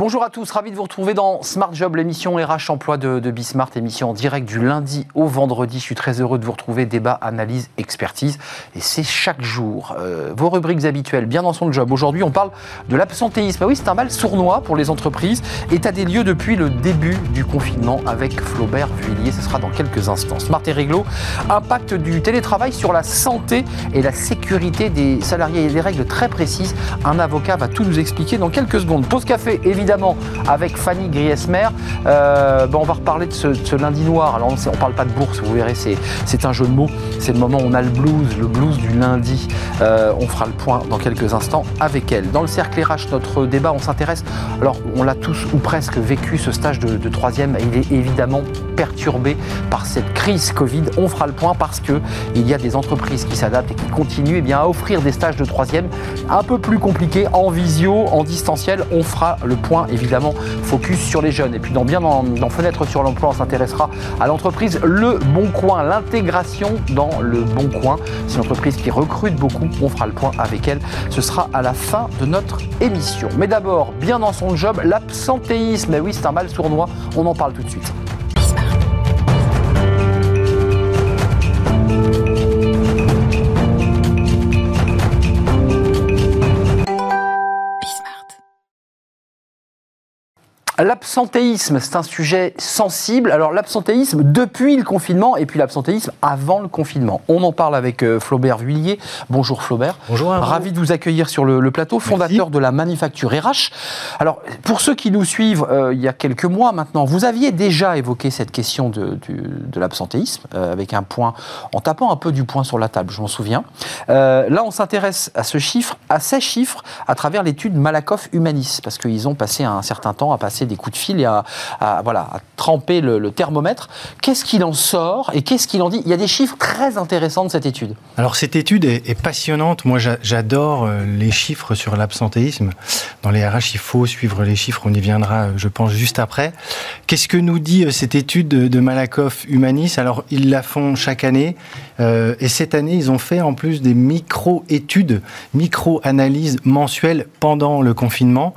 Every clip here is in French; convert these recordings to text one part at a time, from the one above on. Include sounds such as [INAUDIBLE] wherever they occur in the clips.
Bonjour à tous, ravi de vous retrouver dans Smart Job, l'émission RH Emploi de, de Bismart, émission en direct du lundi au vendredi. Je suis très heureux de vous retrouver, débat, analyse, expertise. Et c'est chaque jour. Euh, vos rubriques habituelles, bien dans son job. Aujourd'hui, on parle de l'absentéisme. Oui, c'est un mal sournois pour les entreprises. État des lieux depuis le début du confinement avec Flaubert Vuillier. Ce sera dans quelques instants. Smart et réglo, impact du télétravail sur la santé et la sécurité des salariés. A des règles très précises. Un avocat va tout nous expliquer dans quelques secondes. Pause café, évidemment évidemment avec Fanny Griesmer. Euh, on va reparler de ce, lundi noir. Alors on ne parle pas de bourse, vous verrez, c'est un jeu de mots. C'est le moment où on a le blues, le blues du lundi. Euh, on fera le point dans quelques instants avec elle. Dans le cercle RH, notre débat, on s'intéresse. Alors on l'a tous ou presque vécu ce stage de, troisième. Il est évidemment perturbé par cette crise Covid. On fera le point parce que il y a des entreprises qui s'adaptent et qui continuent eh à offrir des stages de troisième un peu plus compliqués en visio, en distanciel. On fera le point évidemment focus sur les jeunes. Et puis dans bien dans, Fenêtre sur l'emploi, on s'intéressera à l'entreprise Le Bon Coin, l'intégration dans Le Bon Coin. C'est une entreprise qui recrute beaucoup. On fera le point avec elle. Ce sera à la fin de notre émission. Mais d'abord, bien dans son job, l'absentéisme. Oui, c'est un mal sournois. On en parle tout de suite. L'absentéisme, c'est un sujet sensible. Alors l'absentéisme depuis le confinement et puis l'absentéisme avant le confinement. On en parle avec euh, Flaubert Vuillier. Bonjour Flaubert. Bonjour. Ravi de vous accueillir sur le, plateau, fondateur de la manufacture RH. Alors pour ceux qui nous suivent euh, il y a quelques mois maintenant, vous aviez déjà évoqué cette question de, l'absentéisme euh, avec un point, en tapant un peu du poing sur la table, je m'en souviens. là on s'intéresse à ce chiffre, à ces chiffres, à travers l'étude Malakoff Humanis, parce qu'ils ont passé un certain temps à passer des coups de fil et à, voilà, tremper le, thermomètre. Qu'est-ce qu'il en sort et qu'est-ce qu'il en dit? Il y a des chiffres très intéressants de cette étude. Alors cette étude est, passionnante. Moi j'adore euh, les chiffres sur l'absentéisme. Dans les RH, il faut suivre les chiffres. On y viendra, euh, je pense, juste après. Qu'est-ce que nous dit euh, cette étude de Malakoff Humanis? Alors ils la font chaque année. et cette année, ils ont fait en plus des micro-études, micro-analyses mensuelles pendant le confinement.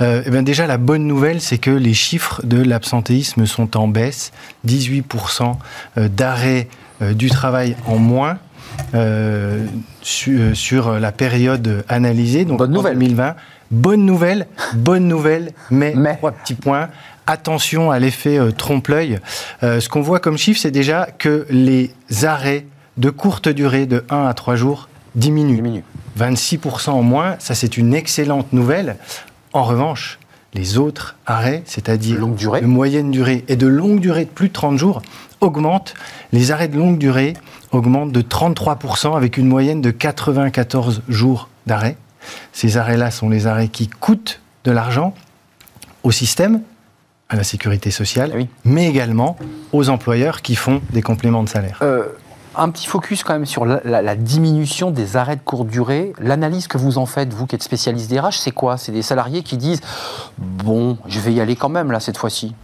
et bien déjà, la bonne nouvelle, c'est que les chiffres de l'absentéisme sont en baisse, 18% euh, d'arrêt euh, du travail en moins. Euh, sur la période analysée, donc bonne en 2020. Bonne nouvelle, bonne nouvelle, mais, trois petits points. Attention à l'effet trompe-l'œil. ce qu'on voit comme chiffre, c'est déjà que les arrêts de courte durée de 1 à 3 jours diminuent. Diminue. 26% en moins, ça c'est une excellente nouvelle. En revanche, les autres arrêts, c'est-à-dire de moyenne durée et de longue durée de plus de 30 jours, augmentent. Les arrêts de longue durée augmentent de 33% avec une moyenne de 94 jours d'arrêt. Ces arrêts-là sont les arrêts qui coûtent de l'argent au système, à la sécurité sociale, mais également aux employeurs qui font des compléments de salaire. Euh, un petit focus quand même sur la, diminution des arrêts de courte durée. L'analyse que vous en faites, vous qui êtes spécialiste des RH, c'est quoi? C'est des salariés qui disent Bon, je vais y aller quand même là cette fois-ci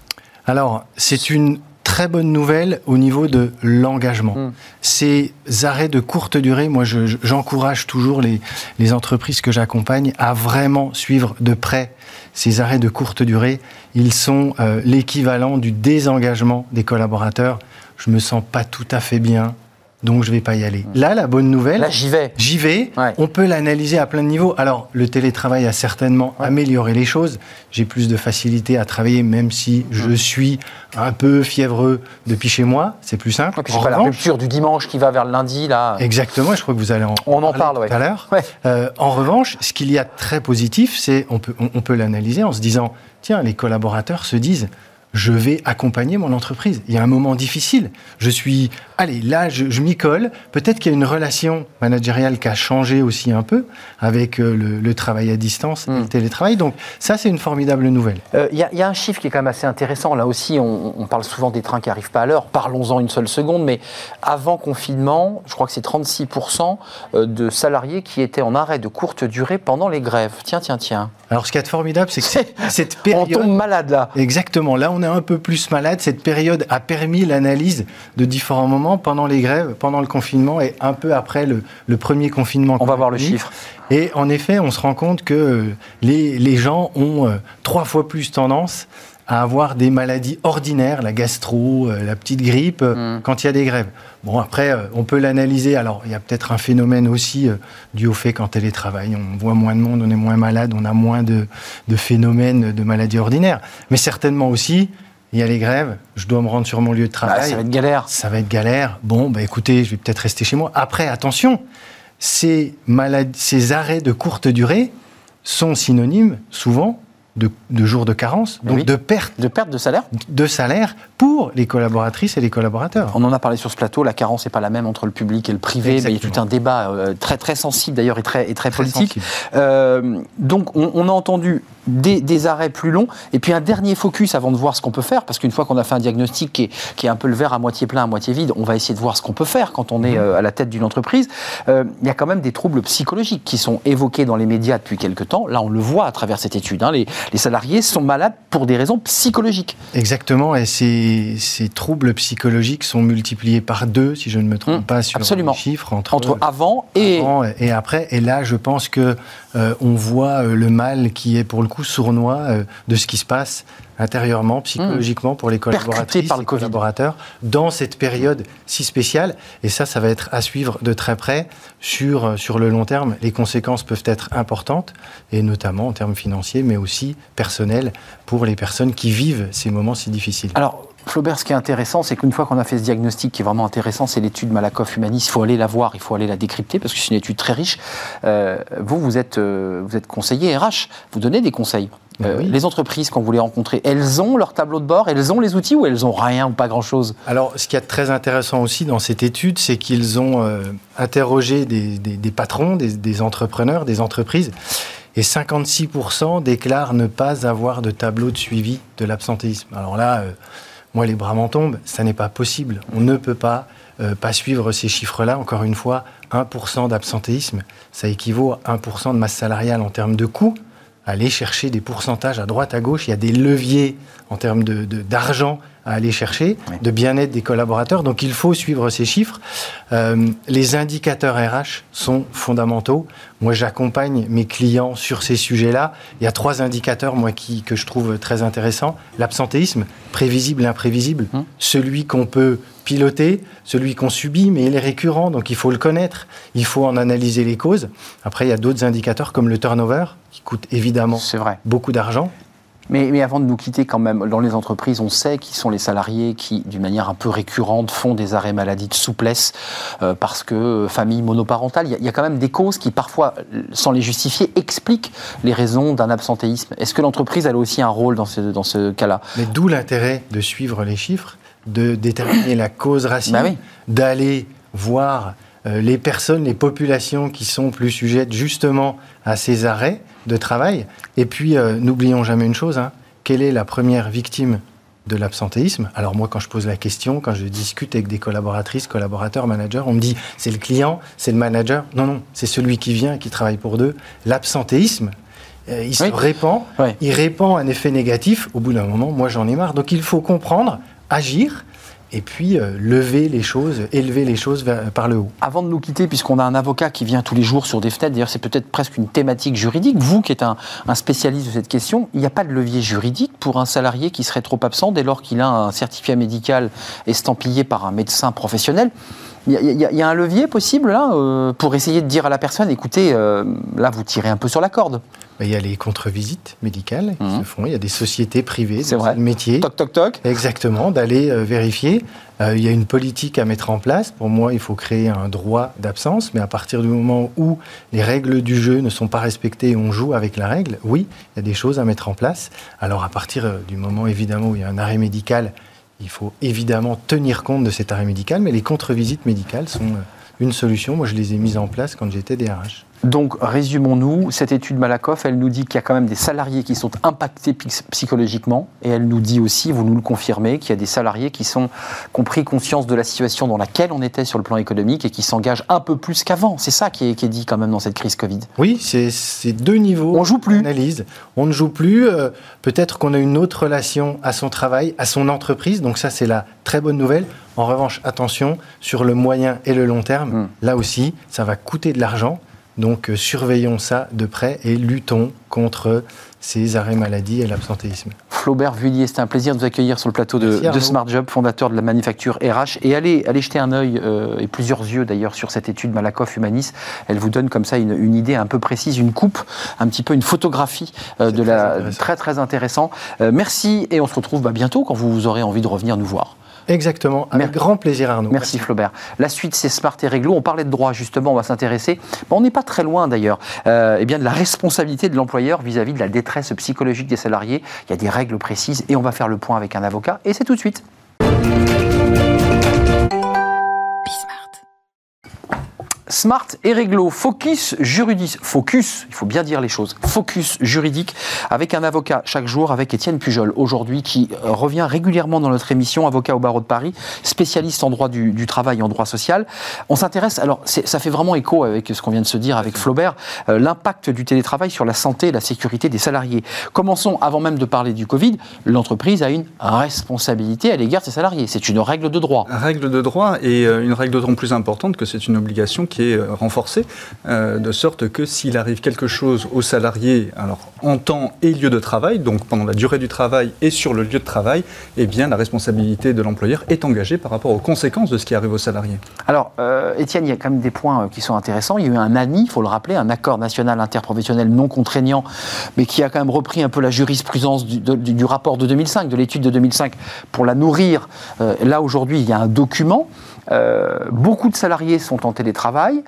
Alors, c'est une très bonne nouvelle au niveau de l'engagement. Hmm. Ces arrêts de courte durée, moi j'encourage toujours les, les entreprises que j'accompagne à vraiment suivre de près ces arrêts de courte durée. Ils sont euh, l'équivalent du désengagement des collaborateurs. Je me sens pas tout à fait bien, donc je vais pas y aller. Là, la bonne nouvelle, j'y vais. J'y vais. On peut l'analyser à plein de niveaux. Alors, le télétravail a certainement amélioré les choses. J'ai plus de facilité à travailler, même si je suis un peu fiévreux depuis chez moi. C'est plus simple. puis pas la rupture du dimanche qui va vers le lundi là. Exactement. Je crois que vous allez en. On en parle tout à l'heure. Euh, en revanche, ce qu'il y a de très positif, c'est on peut on peut l'analyser en se disant tiens, les collaborateurs se disent je vais accompagner mon entreprise. Il y a un moment difficile. Je suis, allez, là, je, m'y colle. Peut-être qu'il y a une relation managériale qui a changé aussi un peu avec euh, le, travail à distance et le hmm. télétravail. Donc ça, c'est une formidable nouvelle. Euh, il y, a un chiffre qui est quand même assez intéressant. Là aussi, on, parle souvent des trains qui n'arrivent pas à l'heure. Parlons-en une seule seconde. Mais avant confinement, je crois que c'est 36% euh, de salariés qui étaient en arrêt de courte durée pendant les grèves. Tiens, tiens, tiens. Alors, ce qui est formidable, c'est que [LAUGHS] cette période... on tombe malade là. Exactement. Là, on on est un peu plus malade, cette période a permis l'analyse de différents moments pendant les grèves, pendant le confinement et un peu après le, premier confinement. On va voir le chiffre. Et en effet, on se rend compte que les, les gens ont euh, trois fois plus tendance à avoir des maladies ordinaires, la gastro, euh, la petite grippe, euh, mm. quand il y a des grèves. Bon, après, euh, on peut l'analyser. Alors, il y a peut-être un phénomène aussi dû au fait qu'en télétravail, on voit moins de monde, on est moins malade, on a moins de, phénomènes de maladies ordinaires. Mais certainement aussi, il y a les grèves, je dois me rendre sur mon lieu de travail. Ah, ça va être galère. Ça va être galère. Bon, bah écoutez, je vais peut-être rester chez moi. Après, attention, ces, maladies, ces arrêts de courte durée sont synonymes, souvent, de, jours de carence, donc de perte. De perte de salaire De salaire pour les collaboratrices et les collaborateurs. On en a parlé sur ce plateau, la carence n'est pas la même entre le public et le privé. il y a tout un débat euh, très, très sensible d'ailleurs et très, et très, politique. Euh, donc on, a entendu des, arrêts plus longs et puis un dernier focus avant de voir ce qu'on peut faire, parce qu'une fois qu'on a fait un diagnostic qui est, un peu le verre à moitié plein, à moitié vide, on va essayer de voir ce qu'on peut faire quand on est mhm. euh, à la tête d'une entreprise. il y a quand même des troubles psychologiques qui sont évoqués dans les médias depuis quelques temps. Là, on le voit à travers cette étude. Hein. les, les salariés sont malades pour des raisons psychologiques. Exactement, et ces, ces troubles psychologiques sont multipliés par deux, si je ne me trompe mmh, pas, sur absolument. les chiffres. Entre, entre avant, et... et après. Et là, je pense que euh, on voit euh, le mal qui est pour le coup sournois euh, de ce qui se passe intérieurement, psychologiquement pour les collaboratrices par le collaborateurs dans cette période si spéciale. Et ça, ça va être à suivre de très près sur, sur le long terme. Les conséquences peuvent être importantes, et notamment en termes financiers, mais aussi personnels pour les personnes qui vivent ces moments si difficiles. Alors, Flaubert, ce qui est intéressant, c'est qu'une fois qu'on a fait ce diagnostic qui est vraiment intéressant, c'est l'étude Malakoff humaniste. Il faut aller la voir, il faut aller la décrypter parce que c'est une étude très riche. Euh, vous, vous êtes, euh, vous êtes conseiller RH, vous donnez des conseils. Ben euh, les entreprises, quand vous les rencontrez, elles ont leur tableau de bord, elles ont les outils ou elles ont rien ou pas grand-chose? Alors, ce qui est très intéressant aussi dans cette étude, c'est qu'ils ont interrogé des, patrons, des, des, entrepreneurs, des entreprises, et 56% déclarent ne pas avoir de tableau de suivi de l'absentéisme. Alors là, moi, les bras m'en tombent, ça n'est pas possible. On ne peut pas euh, pas suivre ces chiffres-là. Encore une fois, 1% d'absentéisme, ça équivaut à 1% de masse salariale en termes de coûts. Aller chercher des pourcentages à droite, à gauche, il y a des leviers en termes d'argent de, à aller chercher, de bien-être des collaborateurs. Donc il faut suivre ces chiffres. Euh, les indicateurs RH sont fondamentaux. Moi, j'accompagne mes clients sur ces sujets-là. Il y a trois indicateurs, moi, qui, que je trouve très intéressants. L'absentéisme, prévisible et imprévisible. Hum. Celui qu'on peut piloter, celui qu'on subit, mais il est récurrent, donc il faut le connaître. Il faut en analyser les causes. Après, il y a d'autres indicateurs comme le turnover, qui coûte évidemment beaucoup d'argent. Mais, avant de nous quitter, quand même, dans les entreprises, on sait qui sont les salariés qui, d'une manière un peu récurrente, font des arrêts maladie de souplesse euh, parce que euh, famille monoparentale. Il y, a quand même des causes qui, parfois, sans les justifier, expliquent les raisons d'un absentéisme. Est-ce que l'entreprise a aussi un rôle dans ce, dans ce cas-là? Mais d'où l'intérêt de suivre les chiffres, de déterminer la cause racine, bah d'aller voir les personnes, les populations qui sont plus sujettes justement à ces arrêts de travail. Et puis, euh, n'oublions jamais une chose, hein, quelle est la première victime de l'absentéisme? Alors moi, quand je pose la question, quand je discute avec des collaboratrices, collaborateurs, managers, on me dit c'est le client, c'est le manager. Non, non, c'est celui qui vient qui travaille pour deux. L'absentéisme, euh, il se répand, il répand un effet négatif. Au bout d'un moment, moi j'en ai marre. Donc il faut comprendre, agir et puis euh, lever les choses, élever les choses par le haut. Avant de nous quitter, puisqu'on a un avocat qui vient tous les jours sur des fenêtres, d'ailleurs c'est peut-être presque une thématique juridique, vous qui êtes un, spécialiste de cette question, il n'y a pas de levier juridique pour un salarié qui serait trop absent dès lors qu'il a un certificat médical estampillé par un médecin professionnel il y, a un levier possible euh, pour essayer de dire à la personne écoutez, euh, là vous tirez un peu sur la corde. Il y a les contre-visites médicales qui mhm. se font. Il y a des sociétés privées dans le métier. Toc, toc, toc. Exactement, d'aller euh, vérifier. il y a une politique à mettre en place. Pour moi, il faut créer un droit d'absence. Mais à partir du moment où les règles du jeu ne sont pas respectées et on joue avec la règle, oui, il y a des choses à mettre en place. Alors à partir du moment, évidemment, où il y a un arrêt médical il faut évidemment tenir compte de cet arrêt médical, mais les contre-visites médicales sont euh, une solution. Moi, je les ai mises en place quand j'étais DRH. Donc, résumons-nous, cette étude Malakoff, elle nous dit qu'il y a quand même des salariés qui sont impactés psychologiquement, et elle nous dit aussi, vous nous le confirmez, qu'il y a des salariés qui, sont, ont pris conscience de la situation dans laquelle on était sur le plan économique et qui s'engagent un peu plus qu'avant. C'est ça qui est, dit quand même dans cette crise Covid. Oui, c'est deux niveaux. On joue plus. Analyse. On ne joue plus. Euh, peut-être qu'on a une autre relation à son travail, à son entreprise. Donc ça, c'est la très bonne nouvelle. En revanche, attention, sur le moyen et le long terme, hmm. là aussi, ça va coûter de l'argent. Donc euh, surveillons ça de près et luttons contre ces arrêts maladie et l'absentéisme. Flaubert Vuillier, c'est un plaisir de vous accueillir sur le plateau de, Smart Job, fondateur de la manufacture RH. Et allez, allez jeter un œil, euh, et plusieurs yeux d'ailleurs, sur cette étude Malakoff Humanis. Elle vous donne comme ça une, idée un peu précise, une coupe, un petit peu une photographie euh, de la. Très, très intéressant. merci et on se retrouve bah, bientôt quand vous aurez envie de revenir nous voir. Exactement, avec grand plaisir Arnaud. Merci, Flaubert. La suite, c'est Smart et Réglo. On parlait de droit, justement, on va s'intéresser. on n'est pas très loin, d'ailleurs, euh, eh bien, de la responsabilité de l'employeur vis-à-vis de la détresse psychologique des salariés. Il y a des règles précises et on va faire le point avec un avocat. Et c'est tout de suite. Smart et réglo, focus juridique, focus, il faut bien dire les choses, focus juridique avec un avocat chaque jour, avec Étienne Pujol aujourd'hui qui euh, revient régulièrement dans notre émission, avocat au barreau de Paris, spécialiste en droit du, travail et en droit social. On s'intéresse, alors ça fait vraiment écho avec ce qu'on vient de se dire avec Flaubert, euh, l'impact du télétravail sur la santé et la sécurité des salariés. Commençons avant même de parler du Covid, l'entreprise a une responsabilité à l'égard de ses salariés. C'est une règle de droit. Règle de droit et euh, une règle d'autant plus importante que c'est une obligation qui euh, renforcé, euh, de sorte que s'il arrive quelque chose aux salariés, alors en temps et lieu de travail, donc pendant la durée du travail et sur le lieu de travail, eh bien la responsabilité de l'employeur est engagée par rapport aux conséquences de ce qui arrive aux salariés. Alors, euh, Étienne, il y a quand même des points qui sont intéressants. Il y a eu un ANI, il faut le rappeler, un accord national interprofessionnel non contraignant, mais qui a quand même repris un peu la jurisprudence du, rapport de 2005, de l'étude de 2005, pour la nourrir. là, aujourd'hui, il y a un document beaucoup de salariés sont en télétravail.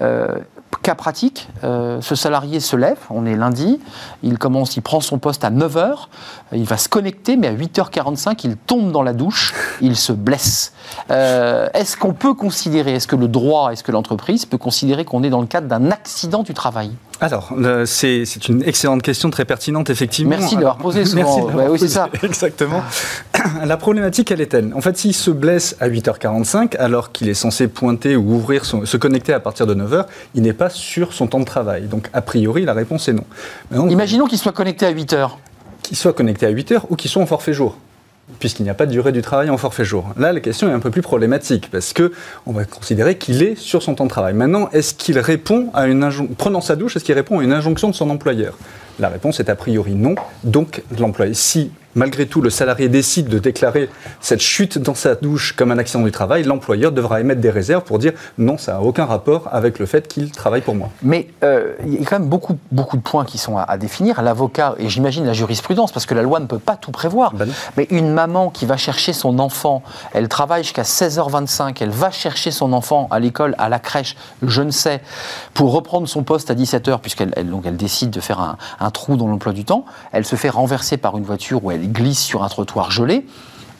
Euh, cas pratique, euh, ce salarié se lève, on est lundi, il commence, il prend son poste à 9h, il va se connecter, mais à 8h45, il tombe dans la douche, il se blesse. est-ce qu'on peut considérer, est-ce que le droit, est-ce que l'entreprise peut considérer qu'on est dans le cadre d'un accident du travail? Alors, c'est une excellente question, très pertinente, effectivement. Merci d'avoir posé souvent. [LAUGHS] Merci oui, c'est ça. [LAUGHS] Exactement. La problématique, elle est telle. En fait, s'il se blesse à 8h45, alors qu'il est censé pointer ou ouvrir, se connecter à partir de 9h, il n'est pas sur son temps de travail. Donc, a priori, la réponse est non. Imaginons qu'il soit connecté à 8h. Qu'il soit connecté à 8h ou qu'il soit en forfait jour puisqu'il n'y a pas de durée du travail en forfait jour. Là, la question est un peu plus problématique, parce que on va considérer qu'il est sur son temps de travail. Maintenant, est-ce qu'il répond à une injonction, prenant sa douche, est-ce qu'il répond à une injonction de son employeur? La réponse est a priori non. Donc, l'employé, si malgré tout le salarié décide de déclarer cette chute dans sa douche comme un accident du travail, l'employeur devra émettre des réserves pour dire non, ça n'a aucun rapport avec le fait qu'il travaille pour moi. Mais euh, il y a quand même beaucoup, beaucoup de points qui sont à, définir. L'avocat, et j'imagine la jurisprudence, parce que la loi ne peut pas tout prévoir, ben mais une maman qui va chercher son enfant, elle travaille jusqu'à 16h25, elle va chercher son enfant à l'école, à la crèche, je ne sais, pour reprendre son poste à 17h, puisqu'elle elle, elle décide de faire un, un trou dans l'emploi du temps, elle se fait renverser par une voiture où elle glisse sur un trottoir gelé.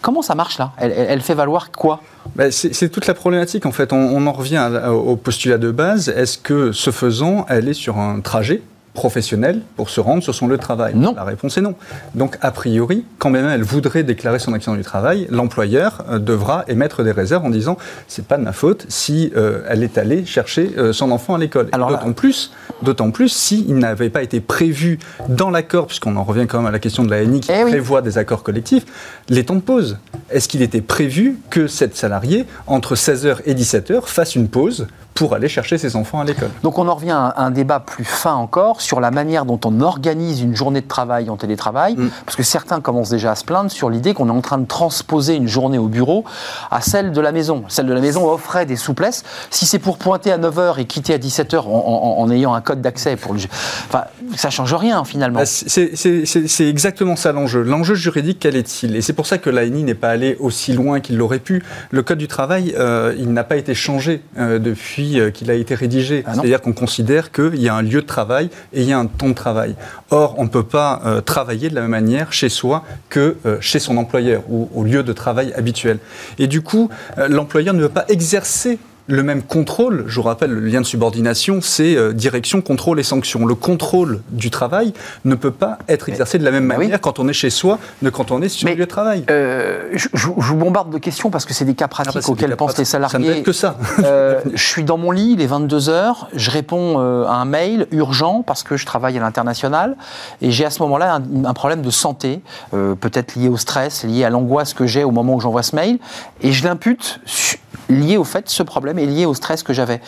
Comment ça marche là? Elle, fait valoir quoi? Ben, C'est toute la problématique en fait. On, en revient au postulat de base. Est-ce que ce faisant, elle est sur un trajet? Professionnel pour se rendre sur son lieu de travail Non. La réponse est non. Donc, a priori, quand même elle voudrait déclarer son accident du travail, l'employeur euh, devra émettre des réserves en disant c'est pas de ma faute si euh, elle est allée chercher euh, son enfant à l'école. D'autant plus, d'autant plus s'il n'avait pas été prévu dans l'accord, puisqu'on en revient quand même à la question de la NI qui eh prévoit des accords collectifs, les temps de pause. Est-ce qu'il était prévu que cette salariée, entre 16h et 17h, fasse une pause pour aller chercher ses enfants à l'école. Donc on en revient à un débat plus fin encore sur la manière dont on organise une journée de travail en télétravail, mm. parce que certains commencent déjà à se plaindre sur l'idée qu'on est en train de transposer une journée au bureau à celle de la maison. Celle de la maison offrait des souplesses. Si c'est pour pointer à 9h et quitter à 17h en, ayant un code d'accès, pour le... enfin, ça change rien finalement. Bah, c'est exactement ça l'enjeu. L'enjeu juridique, quel est-il? Et c'est pour ça que l'ANI n'est pas allé aussi loin qu'il l'aurait pu. Le code du travail, euh, il n'a pas été changé euh, depuis euh, qu'il a été rédigé. Ah C'est-à-dire qu'on considère qu'il y a un lieu de travail et il y a un temps de travail. Or, on ne peut pas euh, travailler de la même manière chez soi que euh, chez son employeur ou au lieu de travail habituel. Et du coup, l'employeur ne veut pas exercer le même contrôle. Je vous rappelle, le lien de subordination, c'est euh, direction, contrôle et sanction. Le contrôle du travail ne peut pas être exercé de la même bah manière quand on est chez soi que quand on est sur le lieu de travail. Euh, je, vous bombarde de questions parce que c'est des cas pratiques ah bah, auxquels pensent les salariés. Ça ne peut être que ça. Euh, [LAUGHS] je suis dans mon lit, il est 22 h je réponds à un mail urgent parce que je travaille à l'international et j'ai à ce moment-là un, un, problème de santé, peut-être lié au stress, lié à l'angoisse que j'ai au moment où j'envoie ce mail, et je l'impute lié au fait, ce problème est lié au stress que j'avais.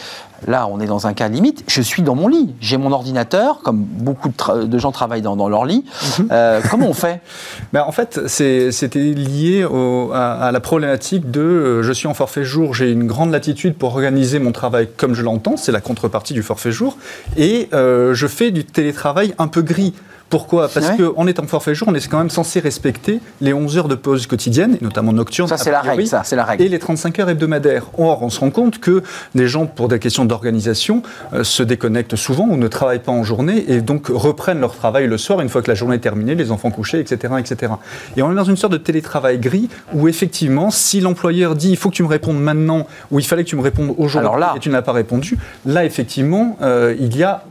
Là, on est dans un cas limite. Je suis dans mon lit. J'ai mon ordinateur, comme beaucoup de, gens travaillent dans, leur lit. Mhm. Euh, comment on fait? [LAUGHS] Ben, En fait, c'était lié à, la problématique de euh, je suis en forfait jour, j'ai une grande latitude pour organiser mon travail comme je l'entends. C'est la contrepartie du forfait jour. Et euh, je fais du télétravail un peu gris. Pourquoi? Parce qu'en étant forfait jour, on est quand même censé respecter les 11 heures de pause quotidienne, notamment nocturne. Ça, c'est la règle, ça, c'est la règle. Et les 35 heures hebdomadaires. Or, on se rend compte que des gens, pour des questions d'organisation, euh, se déconnectent souvent ou ne travaillent pas en journée et donc reprennent leur travail le soir une fois que la journée est terminée, les enfants couchés, etc., etc. Et on est dans une sorte de télétravail gris où effectivement, si l'employeur dit il faut que tu me répondes maintenant ou il fallait que tu me répondes aujourd'hui et tu n'as pas répondu, là, effectivement, euh, il y a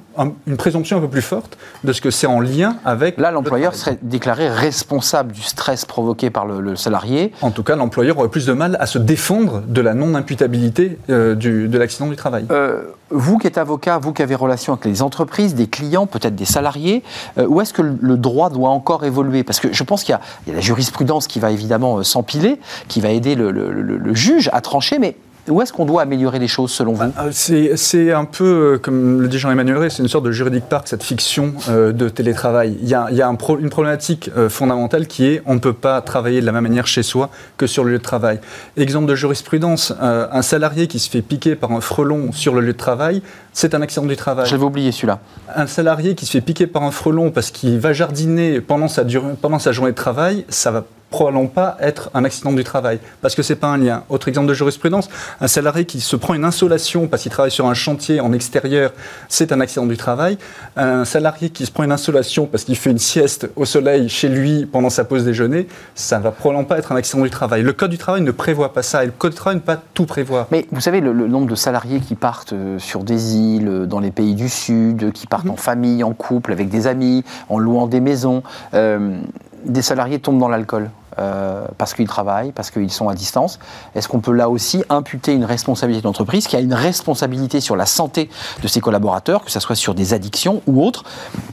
une présomption un peu plus forte de ce que c'est en lien avec. Là, l'employeur serait déclaré responsable du stress provoqué par le, salarié. En tout cas, l'employeur aurait plus de mal à se défendre de la non-imputabilité euh, de l'accident du travail. Euh, vous qui êtes avocat, vous qui avez relation avec les entreprises, des clients, peut-être des salariés, euh, où est-ce que le droit doit encore évoluer? Parce que je pense qu'il y, a la jurisprudence qui va évidemment s'empiler, qui va aider le, le juge à trancher, mais où est-ce qu'on doit améliorer les choses selon vous bah, C'est un peu, euh, comme le dit Jean-Emmanuel Rey, c'est une sorte de juridique parc, cette fiction euh, de télétravail. Il y a, une problématique euh, fondamentale qui est on ne peut pas travailler de la même manière chez soi que sur le lieu de travail. Exemple de jurisprudence, un salarié qui se fait piquer par un frelon sur le lieu de travail, c'est un accident du travail. J'avais oublié celui-là. Un salarié qui se fait piquer par un frelon parce qu'il va jardiner pendant sa, pendant sa journée de travail, ça va probablement pas être un accident du travail, parce que c'est pas un lien. Autre exemple de jurisprudence, un salarié qui se prend une insolation parce qu'il travaille sur un chantier en extérieur, c'est un accident du travail. Un salarié qui se prend une insolation parce qu'il fait une sieste au soleil chez lui pendant sa pause déjeuner, ça va probablement pas être un accident du travail. Le code du travail ne prévoit pas ça, et le code du travail ne peut pas tout prévoir. Mais vous savez, le, nombre de salariés qui partent euh, sur des îles, euh, dans les pays du Sud, qui partent mhm. en famille, en couple, avec des amis, en louant des maisons, euh, des salariés tombent dans l'alcool. Euh, parce qu'ils travaillent, parce qu'ils sont à distance. Est-ce qu'on peut là aussi imputer une responsabilité d'entreprise qui a une responsabilité sur la santé de ses collaborateurs, que ce soit sur des addictions ou autres?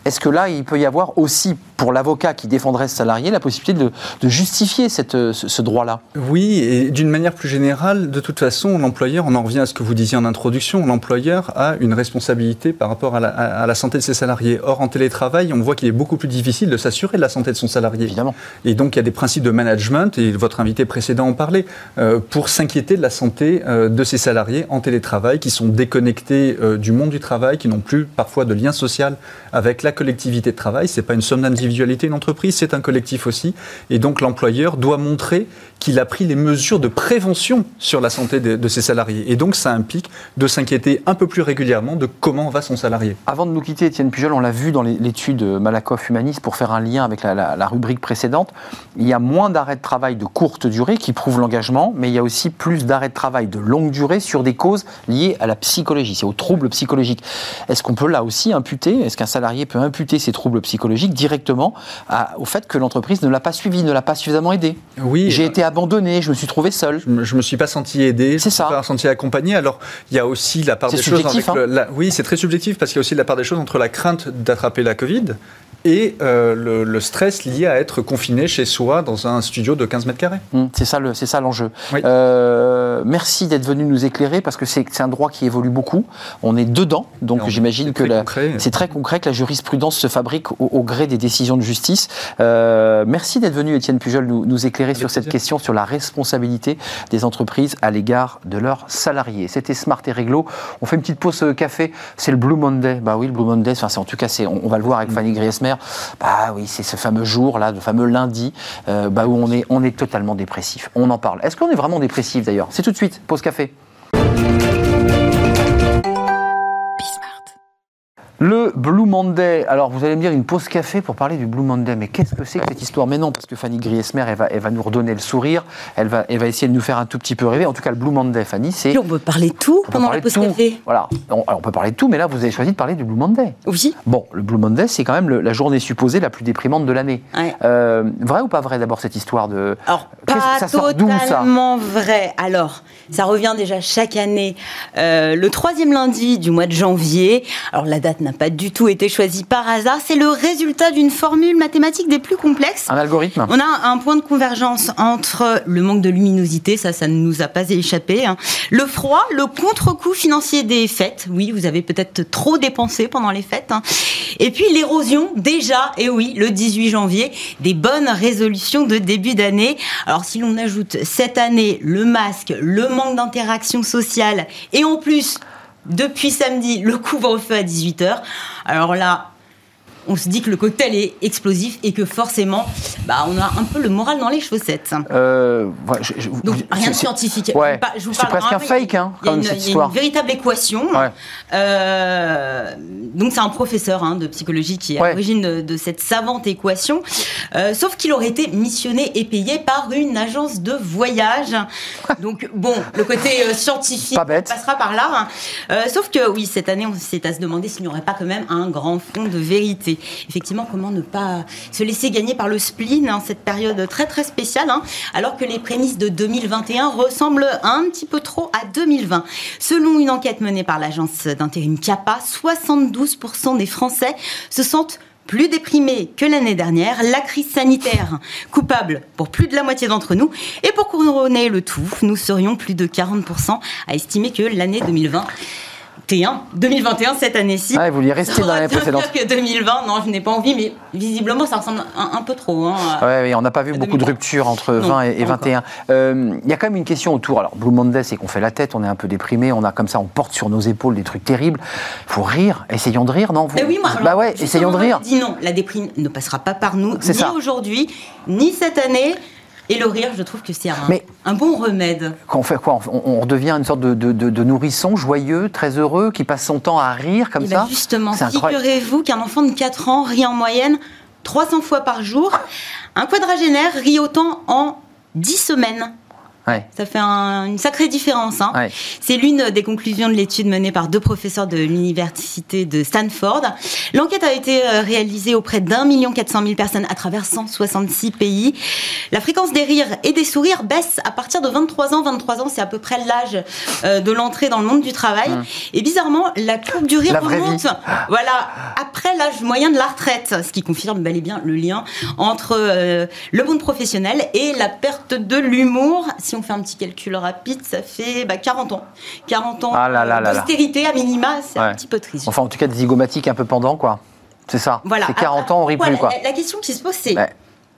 Est-ce que là, il peut y avoir aussi, pour l'avocat qui défendrait ce salarié, la possibilité de, justifier cette, ce, droit-là? Oui, et d'une manière plus générale, de toute façon, l'employeur, on en revient à ce que vous disiez en introduction, l'employeur a une responsabilité par rapport à la, à la santé de ses salariés. Or, en télétravail, on voit qu'il est beaucoup plus difficile de s'assurer de la santé de son salarié. Évidemment. Et donc, il y a des principes de management, et votre invité précédent en parlait, euh, pour s'inquiéter de la santé euh, de ces salariés en télétravail, qui sont déconnectés euh, du monde du travail, qui n'ont plus parfois de lien social avec la collectivité de travail. Ce n'est pas une somme d'individualité, une entreprise, c'est un collectif aussi. Et donc l'employeur doit montrer qu'il a pris les mesures de prévention sur la santé de, ses salariés. Et donc ça implique de s'inquiéter un peu plus régulièrement de comment va son salarié. Avant de nous quitter, Étienne Pujol, on l'a vu dans l'étude Malakoff Humaniste, pour faire un lien avec la, la rubrique précédente, il y a moins d'arrêts de travail de courte durée qui prouvent l'engagement, mais il y a aussi plus d'arrêts de travail de longue durée sur des causes liées à la psychologie, c'est aux troubles psychologiques. Est-ce qu'on peut là aussi imputer, est-ce qu'un salarié peut imputer ces troubles psychologiques directement au fait que l'entreprise ne l'a pas suivi, ne l'a pas suffisamment aidé? Oui. J'ai été abandonné, je me suis trouvé seul. Je me, me suis pas senti aidé. Je me suis pas senti accompagné. Alors il y a aussi la part des choses. Avec hein. oui, c'est très subjectif parce qu'il y a aussi la part des choses entre la crainte d'attraper la Covid et euh, le, stress lié à être confiné chez soi dans un studio de 15 mètres carrés. Mmh, c'est ça, le, c'est ça l'enjeu. Euh, merci d'être venu nous éclairer parce que c'est, un droit qui évolue beaucoup. On est dedans, donc j'imagine que c'est très concret que la jurisprudence se fabrique au, gré des décisions de justice. Euh, merci d'être venu, Étienne Pujol, nous, nous éclairer sur cette question sur la responsabilité des entreprises à l'égard de leurs salariés. C'était Smart et Réglo. On fait une petite pause café. C'est le Blue Monday. Bah oui, le Blue Monday. Enfin, c'est en tout cas, c'est, on, va le voir avec mmh. Fanny Griesmer. Bah oui, c'est ce fameux jour-là, le fameux lundi, euh, bah, où on est, on est totalement dépressif. On en parle. Est-ce qu'on est vraiment dépressif d'ailleurs? C'est tout de suite, pause café. Le Blue Monday, alors vous allez me dire une pause café pour parler du Blue Monday, mais qu'est-ce que c'est que cette histoire? Mais non, parce que Fanny Griesmer, elle va, elle va nous redonner le sourire, elle va, elle va essayer de nous faire un tout petit peu rêver. En tout cas, le Blue Monday, Fanny, c'est... On peut parler de tout pendant la pause café. Voilà, on, alors on peut parler de tout, mais là, vous avez choisi de parler du Blue Monday. Oui. Bon, le Blue Monday, c'est quand même le, la journée supposée la plus déprimante de l'année. Ouais. Euh, vrai ou pas vrai d'abord cette histoire de... Alors, pas ça d'où, ça totalement vrai. Alors, ça revient déjà chaque année, euh, le troisième lundi du mois de janvier. Alors, la date n'a pas du tout été choisie par hasard. C'est le résultat d'une formule mathématique des plus complexes. Un algorithme On a un point de convergence entre le manque de luminosité, ça, ça ne nous a pas échappé, hein. le froid, le contre-coup financier des fêtes. Oui, vous avez peut-être trop dépensé pendant les fêtes. hein. Et puis l'érosion, déjà, et oui, le 18 janvier, des bonnes résolutions de début d'année. Alors si l'on ajoute cette année le masque, le manque d'interaction sociale, et en plus, depuis samedi, le couvre-feu à 18h, alors là, on se dit que le cocktail est explosif et que forcément, bah, on a un peu le moral dans les chaussettes. Euh, voilà, je- je- Donc rien de scientifique. Ouais, c'est presque un fake, hein, il y a une- cette y a une véritable équation. Ouais. Euh, donc c'est un professeur hein, de psychologie qui est à l'origine de, de cette savante équation. Euh, sauf qu'il aurait été missionné et payé par une agence de voyage. [LAUGHS] donc bon, le côté scientifique Pas bête. passera par là. hein. Sauf que oui, cette année, on s'est à se demander s'il n'y aurait pas quand même un grand fond de vérité. Effectivement, comment ne pas se laisser gagner par le spleen, hein, cette période très très spéciale, hein, alors que les prémices de 2021 ressemblent un petit peu trop à 2020. Selon une enquête menée par l'agence d'intérim CAPA, 72% des Français se sentent plus déprimés que l'année dernière, la crise sanitaire coupable pour plus de la moitié d'entre nous. Et pour couronner le tout, nous serions plus de 40% à estimer que l'année 2020 2021, 2021 cette année-ci. Ah, vous vouliez rester dans l'année précédente. que 2020, non, je n'ai pas envie, mais visiblement, ça ressemble un, un peu trop. Hein. Ouais, ouais, on n'a pas vu beaucoup de 2020. ruptures entre Non, 20 et, et pas encore. 21. Euh, Il y a quand même une question autour. Alors, Blue Monday, c'est qu'on fait la tête, on est un peu déprimé, on a comme ça, on porte sur nos épaules des trucs terribles. Il faut rire. Essayons de rire, non vous- Mais oui, moi, Bah alors, ouais, justement, essayons de rire. Dis non, la déprime ne passera pas par nous, ni aujourd'hui, ni cette année. Et le rire, je trouve que c'est un, Mais- un bon remède. Quand on fait quoi on, on redevient une sorte de, de- de- de nourrisson joyeux, très heureux, qui passe son temps à rire comme Et ça. ben justement, figurez-vous qu'un enfant de 4 ans rit en moyenne 300 fois par jour. Un quadragénaire rit autant en 10 semaines. Ouais. Ça fait un- une sacrée différence. hein. Ouais. C'est l'une des conclusions de l'étude menée par deux professeurs de l'université de Stanford. L'enquête a été euh, réalisée auprès d'un million quatre cent mille personnes à travers 166 pays. La fréquence des rires et des sourires baisse à partir de 23 ans. 23 ans, c'est à peu près l'âge euh, de l'entrée dans le monde du travail. Et bizarrement, la courbe du rire. La remonte. Voilà, après l'âge moyen de la retraite, ce qui confirme bel et bien le lien entre euh, le monde professionnel et la perte de l'humour. Si on fait un petit calcul rapide, ça fait bah, 40 ans. 40 ans Ah là là là là. d'austérité à minima, c'est un petit peu triste. Enfin, en tout cas, des zygomatiques un peu pendants, quoi. C'est ça. Voilà. C'est 40 ans, on rit plus, quoi. La, la question qui se pose, c'est Ouais.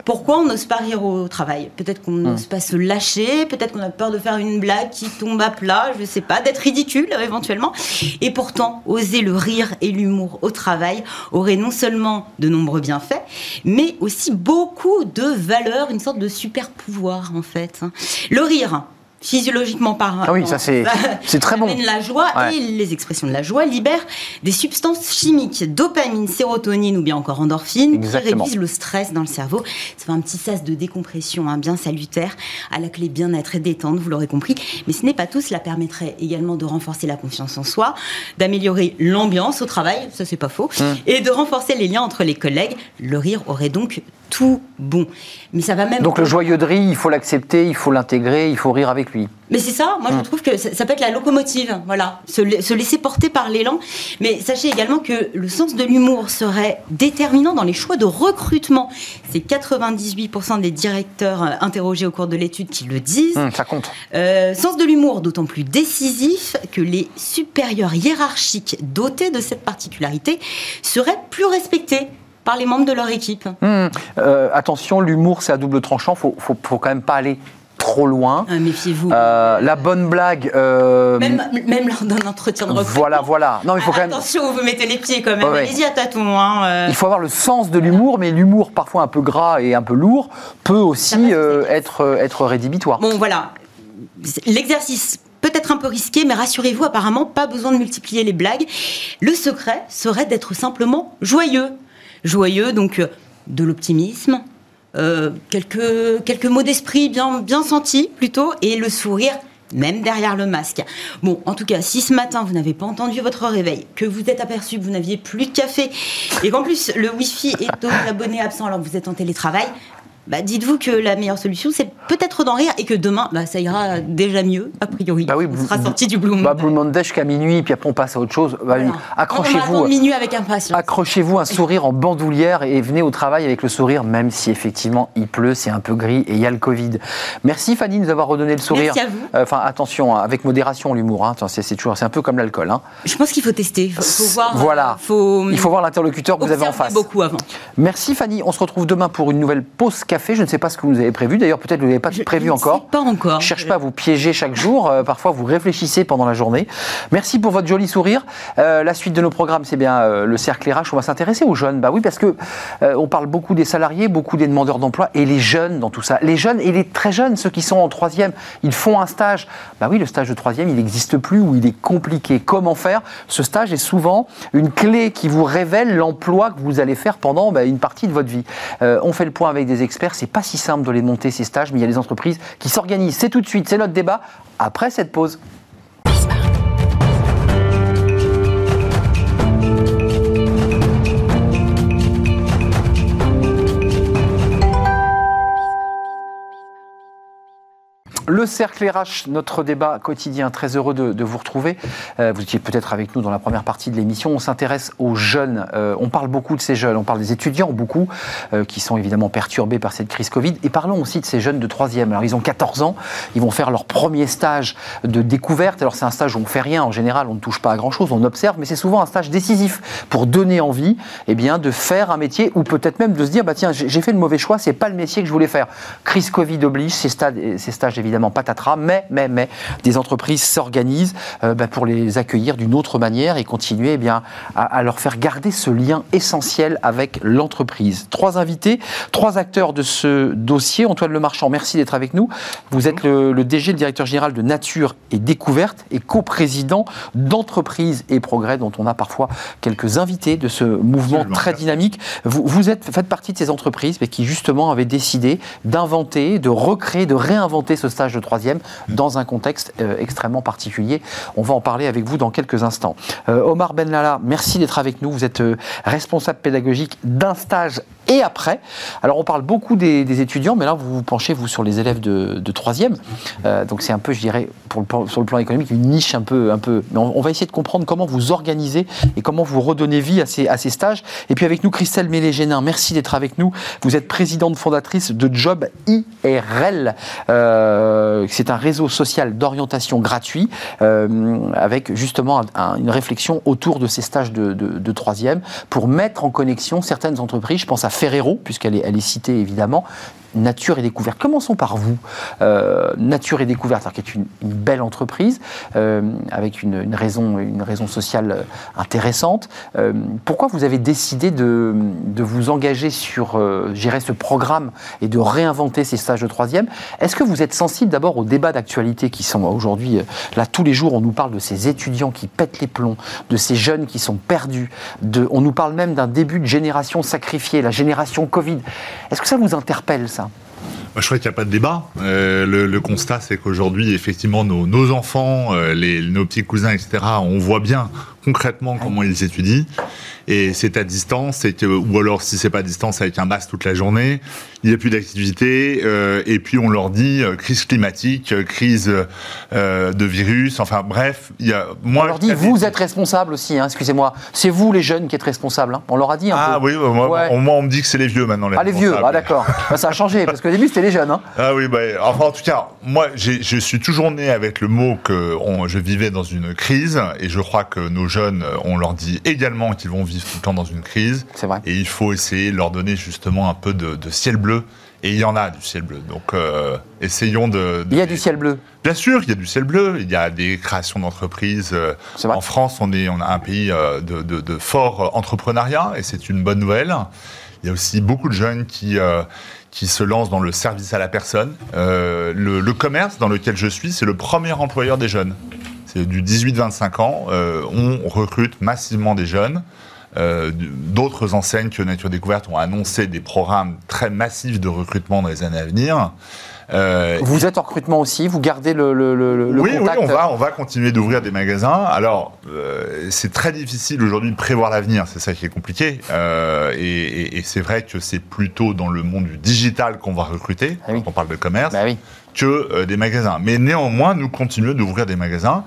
Pourquoi on n'ose pas rire au travail Peut-être qu'on n'ose pas se lâcher, peut-être qu'on a peur de faire une blague qui tombe à plat, je sais pas, d'être ridicule euh, éventuellement. Et pourtant, oser le rire et l'humour au travail aurait non seulement de nombreux bienfaits, mais aussi beaucoup de valeurs, une sorte de super pouvoir en fait. Le rire. Physiologiquement parlant, Ah oui, ça, c'est- c'est très bon. la joie Ouais. et les expressions de la joie libèrent des substances chimiques, dopamine, sérotonine ou bien encore endorphine, Exactement. qui réduisent le stress dans le cerveau. Ça fait un petit sas de décompression hein, bien salutaire, à la clé bien-être et détente, vous l'aurez compris. Mais ce n'est pas tout, cela permettrait également de renforcer la confiance en soi, d'améliorer l'ambiance au travail, ça c'est pas faux, Mmh. et de renforcer les liens entre les collègues. Le rire aurait donc tout bon. Mais ça va même... Donc, le joyeux de rire, il faut l'accepter, il faut l'intégrer, il faut rire avec lui. Mais c'est ça, Mmh. moi je trouve que ça, ça peut être la locomotive, voilà, se, la- se laisser porter par l'élan. Mais sachez également que le sens de l'humour serait déterminant dans les choix de recrutement. C'est 98% des directeurs euh, interrogés au cours de l'étude qui le disent. Hum, ça compte. Euh, sens de l'humour d'autant plus décisif que les supérieurs hiérarchiques dotés de cette particularité seraient plus respectés par les membres de leur équipe. Hum, euh, attention, l'humour, c'est à double tranchant. Faut, faut, faut quand même pas aller trop loin. Ah, Méfiez-vous. Euh, la bonne blague. euh, Même, même lors d'un entretien de recrutement. voilà, voilà. Non, il faut quand même. Attention vous mettez les pieds quand même. Ouais. Allez-y à tâtons. Hein, euh. Il faut avoir le sens de l'humour, mais l'humour parfois un peu gras et un peu lourd peut aussi être, être rédhibitoire. Bon, voilà. L'exercice peut-être un peu risqué, mais rassurez-vous, apparemment, pas besoin de multiplier les blagues. Le secret serait d'être simplement joyeux. Joyeux, donc de l'optimisme, euh, quelques, mots d'esprit bien, bien sentis plutôt, et le sourire même derrière le masque. Bon, en tout cas, si ce matin vous n'avez pas entendu votre réveil, que vous êtes aperçu que vous n'aviez plus de café, et qu'en plus le Wi-Fi est aux abonnés absents alors que vous êtes en télétravail, bah, dites-vous que la meilleure solution, c'est peut-être d'en rire et que demain, bah, ça ira déjà mieux, a priori. Bah oui, on sera sorti du Blue Monday. Bah, Blue Monday jusqu'à minuit, puis après on passe à autre chose. Bah, accrochez-vous. minuit avec impatience. Accrochez-vous un sourire en bandoulière et venez au travail avec le sourire, même si effectivement il pleut, c'est un peu gris et il y a le Covid. Merci Fanny de nous avoir redonné le sourire. Merci à vous. Euh, enfin, attention, hein, avec modération l'humour. Hein. c'est toujours, c'est un peu comme l'alcool. Hein. Je pense qu'il faut tester. Il faut, voir. Voilà. Faut, il faut voir l'interlocuteur que vous avez en face. beaucoup avant. Merci Fanny. On se retrouve demain pour une nouvelle pause café. Je ne sais pas ce que vous avez prévu. D'ailleurs, peut-être que vous n'avez pas prévu encore. Pas encore. Je cherche pas à vous piéger chaque jour. Euh, parfois, vous réfléchissez pendant la journée. Merci pour votre joli sourire. Euh, la suite de nos programmes, c'est bien euh, le cercle RH. On va s'intéresser aux jeunes. Bah oui, parce que on parle beaucoup des salariés, beaucoup des demandeurs d'emploi et les jeunes dans tout ça. Les jeunes et les très jeunes, ceux qui sont en troisième, ils font un stage. Bah oui, le stage de troisième, il n'existe plus ou il est compliqué. Comment faire? Ce stage est souvent une clé qui vous révèle l'emploi que vous allez faire pendant bah, une partie de votre vie. on fait le point avec des experts. C'est pas si simple de les monter ces stages, mais il y a des entreprises qui s'organisent. C'est tout de suite, c'est notre débat après cette pause. Le cercle RH, notre débat quotidien, très heureux de, vous retrouver. Euh, vous étiez peut-être avec nous dans la première partie de l'émission. On s'intéresse aux jeunes. Euh, on parle beaucoup de ces jeunes. On parle des étudiants, beaucoup, euh, qui sont évidemment perturbés par cette crise Covid. Et parlons aussi de ces jeunes de troisième. Alors, ils ont 14 ans. Ils vont faire leur premier stage de découverte. Alors, c'est un stage où on ne fait rien. En général, on ne touche pas à grand-chose. On observe. Mais c'est souvent un stage décisif pour donner envie eh bien, de faire un métier ou peut-être même de se dire bah, tiens, j'ai fait le mauvais choix. C'est pas le métier que je voulais faire. Crise Covid oblige. Ces, ces stages, évidemment, patatras, mais, mais, mais, des entreprises s'organisent euh, bah, pour les accueillir d'une autre manière et continuer eh bien, à, leur faire garder ce lien essentiel avec l'entreprise. Trois invités, trois acteurs de ce dossier. Antoine Lemarchand, merci d'être avec nous. Vous êtes le, DG, le directeur général de Nature et Découverte et coprésident d'Entreprise et Progrès, dont on a parfois quelques invités de ce mouvement très dynamique. Vous, vous êtes, faites partie de ces entreprises mais qui justement avaient décidé d'inventer, de recréer, de réinventer ce stage de troisième dans un contexte euh, extrêmement particulier. On va en parler avec vous dans quelques instants. Euh, Omar Benlala, merci d'être avec nous. Vous êtes euh, responsable pédagogique d'un stage et après. Alors on parle beaucoup des, étudiants, mais là vous vous penchez vous sur les élèves de, troisième. donc c'est un peu, je dirais, sur le plan économique, une niche un peu, un peu. Mais on, va essayer de comprendre comment vous organisez et comment vous redonnez vie à ces, à ces stages. Et puis avec nous, Christelle Mélé-Génin, merci d'être avec nous. Vous êtes présidente fondatrice de Job IRL. Euh, c'est un réseau social d'orientation gratuit euh, avec justement une réflexion autour de ces stages de, troisième pour mettre en connexion certaines entreprises. Je pense à Ferrero, puisqu'elle est, elle citée évidemment, Nature et Découverte. Commençons par vous. Euh, Nature et Découverte, qui est une, belle entreprise, euh, avec une, raison, une raison sociale euh, intéressante. pourquoi vous avez décidé de, vous engager sur, gérer ce programme et de réinventer ces stages de troisième? Est-ce que vous êtes sensible d'abord aux débats d'actualité qui sont aujourd'hui, là, tous les jours, on nous parle de ces étudiants qui pètent les plombs, de ces jeunes qui sont perdus, de, on nous parle même d'un début de génération sacrifiée, la génération Covid. Est-ce que ça vous interpelle, je crois qu'il n'y a pas de débat. Euh, le, constat, c'est qu'aujourd'hui, effectivement, nos, enfants, euh, les, nos petits cousins, etc., on voit bien concrètement comment ils étudient et c'est à distance, ou alors si c'est pas à distance avec un masque toute la journée, il n'y a plus d'activité, euh, et puis on leur dit euh, crise climatique, euh, crise de virus, enfin bref, il y a... Moi, on leur dit, vous êtes responsable aussi, hein, excusez-moi, c'est vous les jeunes qui êtes responsables, hein. on leur a dit un ah, peu. Ah oui, moi, on me dit que c'est les vieux maintenant. Les ah les vieux, ah d'accord, bah, ça a changé, parce qu'au début c'était les jeunes. Hein. Ah oui, bah, enfin en tout cas, moi je suis toujours né avec le mot que je vivais dans une crise, et je crois que nos jeunes, on leur dit également qu'ils vont vivre tout le temps dans une crise. C'est vrai. Et il faut essayer de leur donner justement un peu de, ciel bleu. Et il y en a du ciel bleu. Donc, euh, essayons de, Il y a du ciel bleu. Bien sûr, il y a du ciel bleu. Il y a des créations d'entreprises. Euh, en France, on, est, on a un pays euh, de, de fort entrepreneuriat et c'est une bonne nouvelle. Il y a aussi beaucoup de jeunes qui, qui se lance dans le service à la personne. Euh, le, le commerce dans lequel je suis, c'est le premier employeur des jeunes. C'est du 18-25 ans. Euh, on recrute massivement des jeunes. Euh, D'autres enseignes que Nature Découverte ont annoncé des programmes très massifs de recrutement dans les années à venir. Euh, vous êtes en recrutement aussi, vous gardez le, le, le, oui, contact Oui, on va, on va continuer d'ouvrir des magasins. Alors, euh, c'est très difficile aujourd'hui de prévoir l'avenir, c'est ça qui est compliqué. Euh, et, et, et c'est vrai que c'est plutôt dans le monde du digital qu'on va recruter, Ah oui. quand on parle de commerce, Bah oui. Que euh, des magasins. Mais néanmoins, nous continuons d'ouvrir des magasins.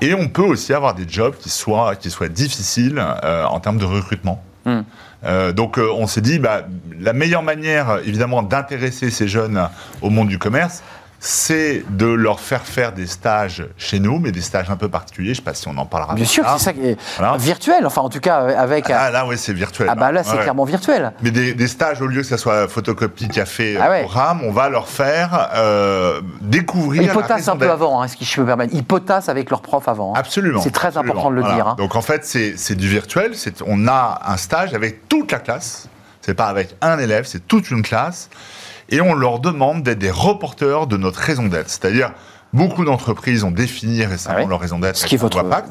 Et on peut aussi avoir des jobs qui soient, qui soient difficiles euh, en termes de recrutement. Hmm. Euh, donc euh, on s'est dit, bah, la meilleure manière évidemment d'intéresser ces jeunes au monde du commerce, c'est de leur faire faire des stages chez nous, mais des stages un peu particuliers. Je ne sais pas si on en parlera. Bien sûr, c'est ça qui est Voilà. virtuel, enfin en tout cas euh, avec... Ah là, oui, c'est virtuel. Ah bah là, c'est Ouais. clairement virtuel. Mais des, des stages, au lieu que ça soit photocopie, café, Ah ouais. programme, on va leur faire euh, découvrir. Ils potassent un peu avant, hein, ce qui je me permettre. Ils potassent avec leurs profs avant. hein. Absolument. C'est très absolument. important de le Voilà. dire. hein. Donc en fait, c'est du virtuel. On a un stage avec toute la classe. C'est pas avec un élève, c'est toute une classe. Et on leur demande d'être des reporters de notre raison d'être. C'est-à-dire, beaucoup d'entreprises ont défini récemment Ah leur raison d'être. Ce qui est votre... Impact.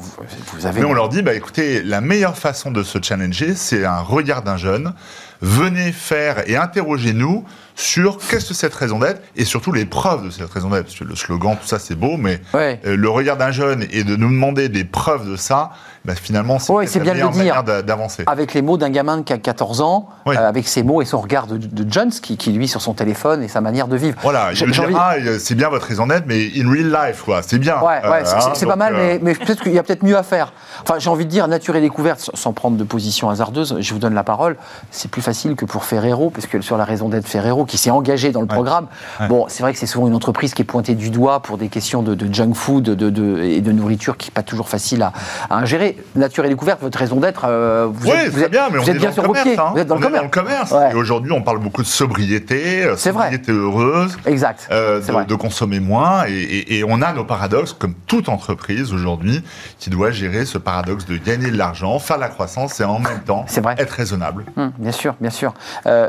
Vous, avez... Mais on leur dit, bah, écoutez, la meilleure façon de se challenger, c'est un regard d'un jeune. Venez faire et interrogez-nous sur qu'est-ce que cette raison d'être et surtout les preuves de cette raison d'être. Parce que le slogan, tout ça, c'est beau, mais Ouais. euh, le regard d'un jeune et de nous demander des preuves de ça, bah, finalement, c'est Ouais, la bien de le dire. manière d'a- d'avancer. Avec les mots d'un gamin qui a 14 ans, Oui. euh, avec ses mots et son regard de, de Jones, qui, qui, lui, sur son téléphone et sa manière de vivre. Voilà, J'ai- je dire, ah, euh, c'est bien votre raison d'être, mais in real life, quoi, c'est bien. Ouais, ouais, Euh, c'est- hein, c'est pas mal, mais, mais peut-être qu'il y a peut-être mieux à faire. Enfin, j'ai envie de dire, nature et découverte, sans- sans prendre de position hasardeuse, je vous donne la parole, c'est plus facile que pour Ferrero, parce que sur la raison d'être Ferrero, qui s'est engagé dans le programme, bon, c'est vrai que c'est souvent une entreprise qui est pointée du doigt pour des questions de, de junk food de, de- et de nourriture qui n'est pas toujours facile à, à ingérer. Nature et découverte, votre raison d'être, euh, vous Oui, êtes, vous très êtes- bien, mais vous on êtes est bien dans sur le vos commerce. pieds. hein. Vous êtes dans on le commerce. dans le commerce. Ouais. Et aujourd'hui, on parle beaucoup de sobriété, euh, C'est vrai. sobriété heureuse. Exact. euh, de, vrai. de consommer moins. Et, et- et on a nos paradoxes, comme toute entreprise aujourd'hui, qui doit gérer ce paradoxe de gagner de l'argent, faire de la croissance et en même temps vrai. être raisonnable. Hum, bien sûr, bien sûr. Euh,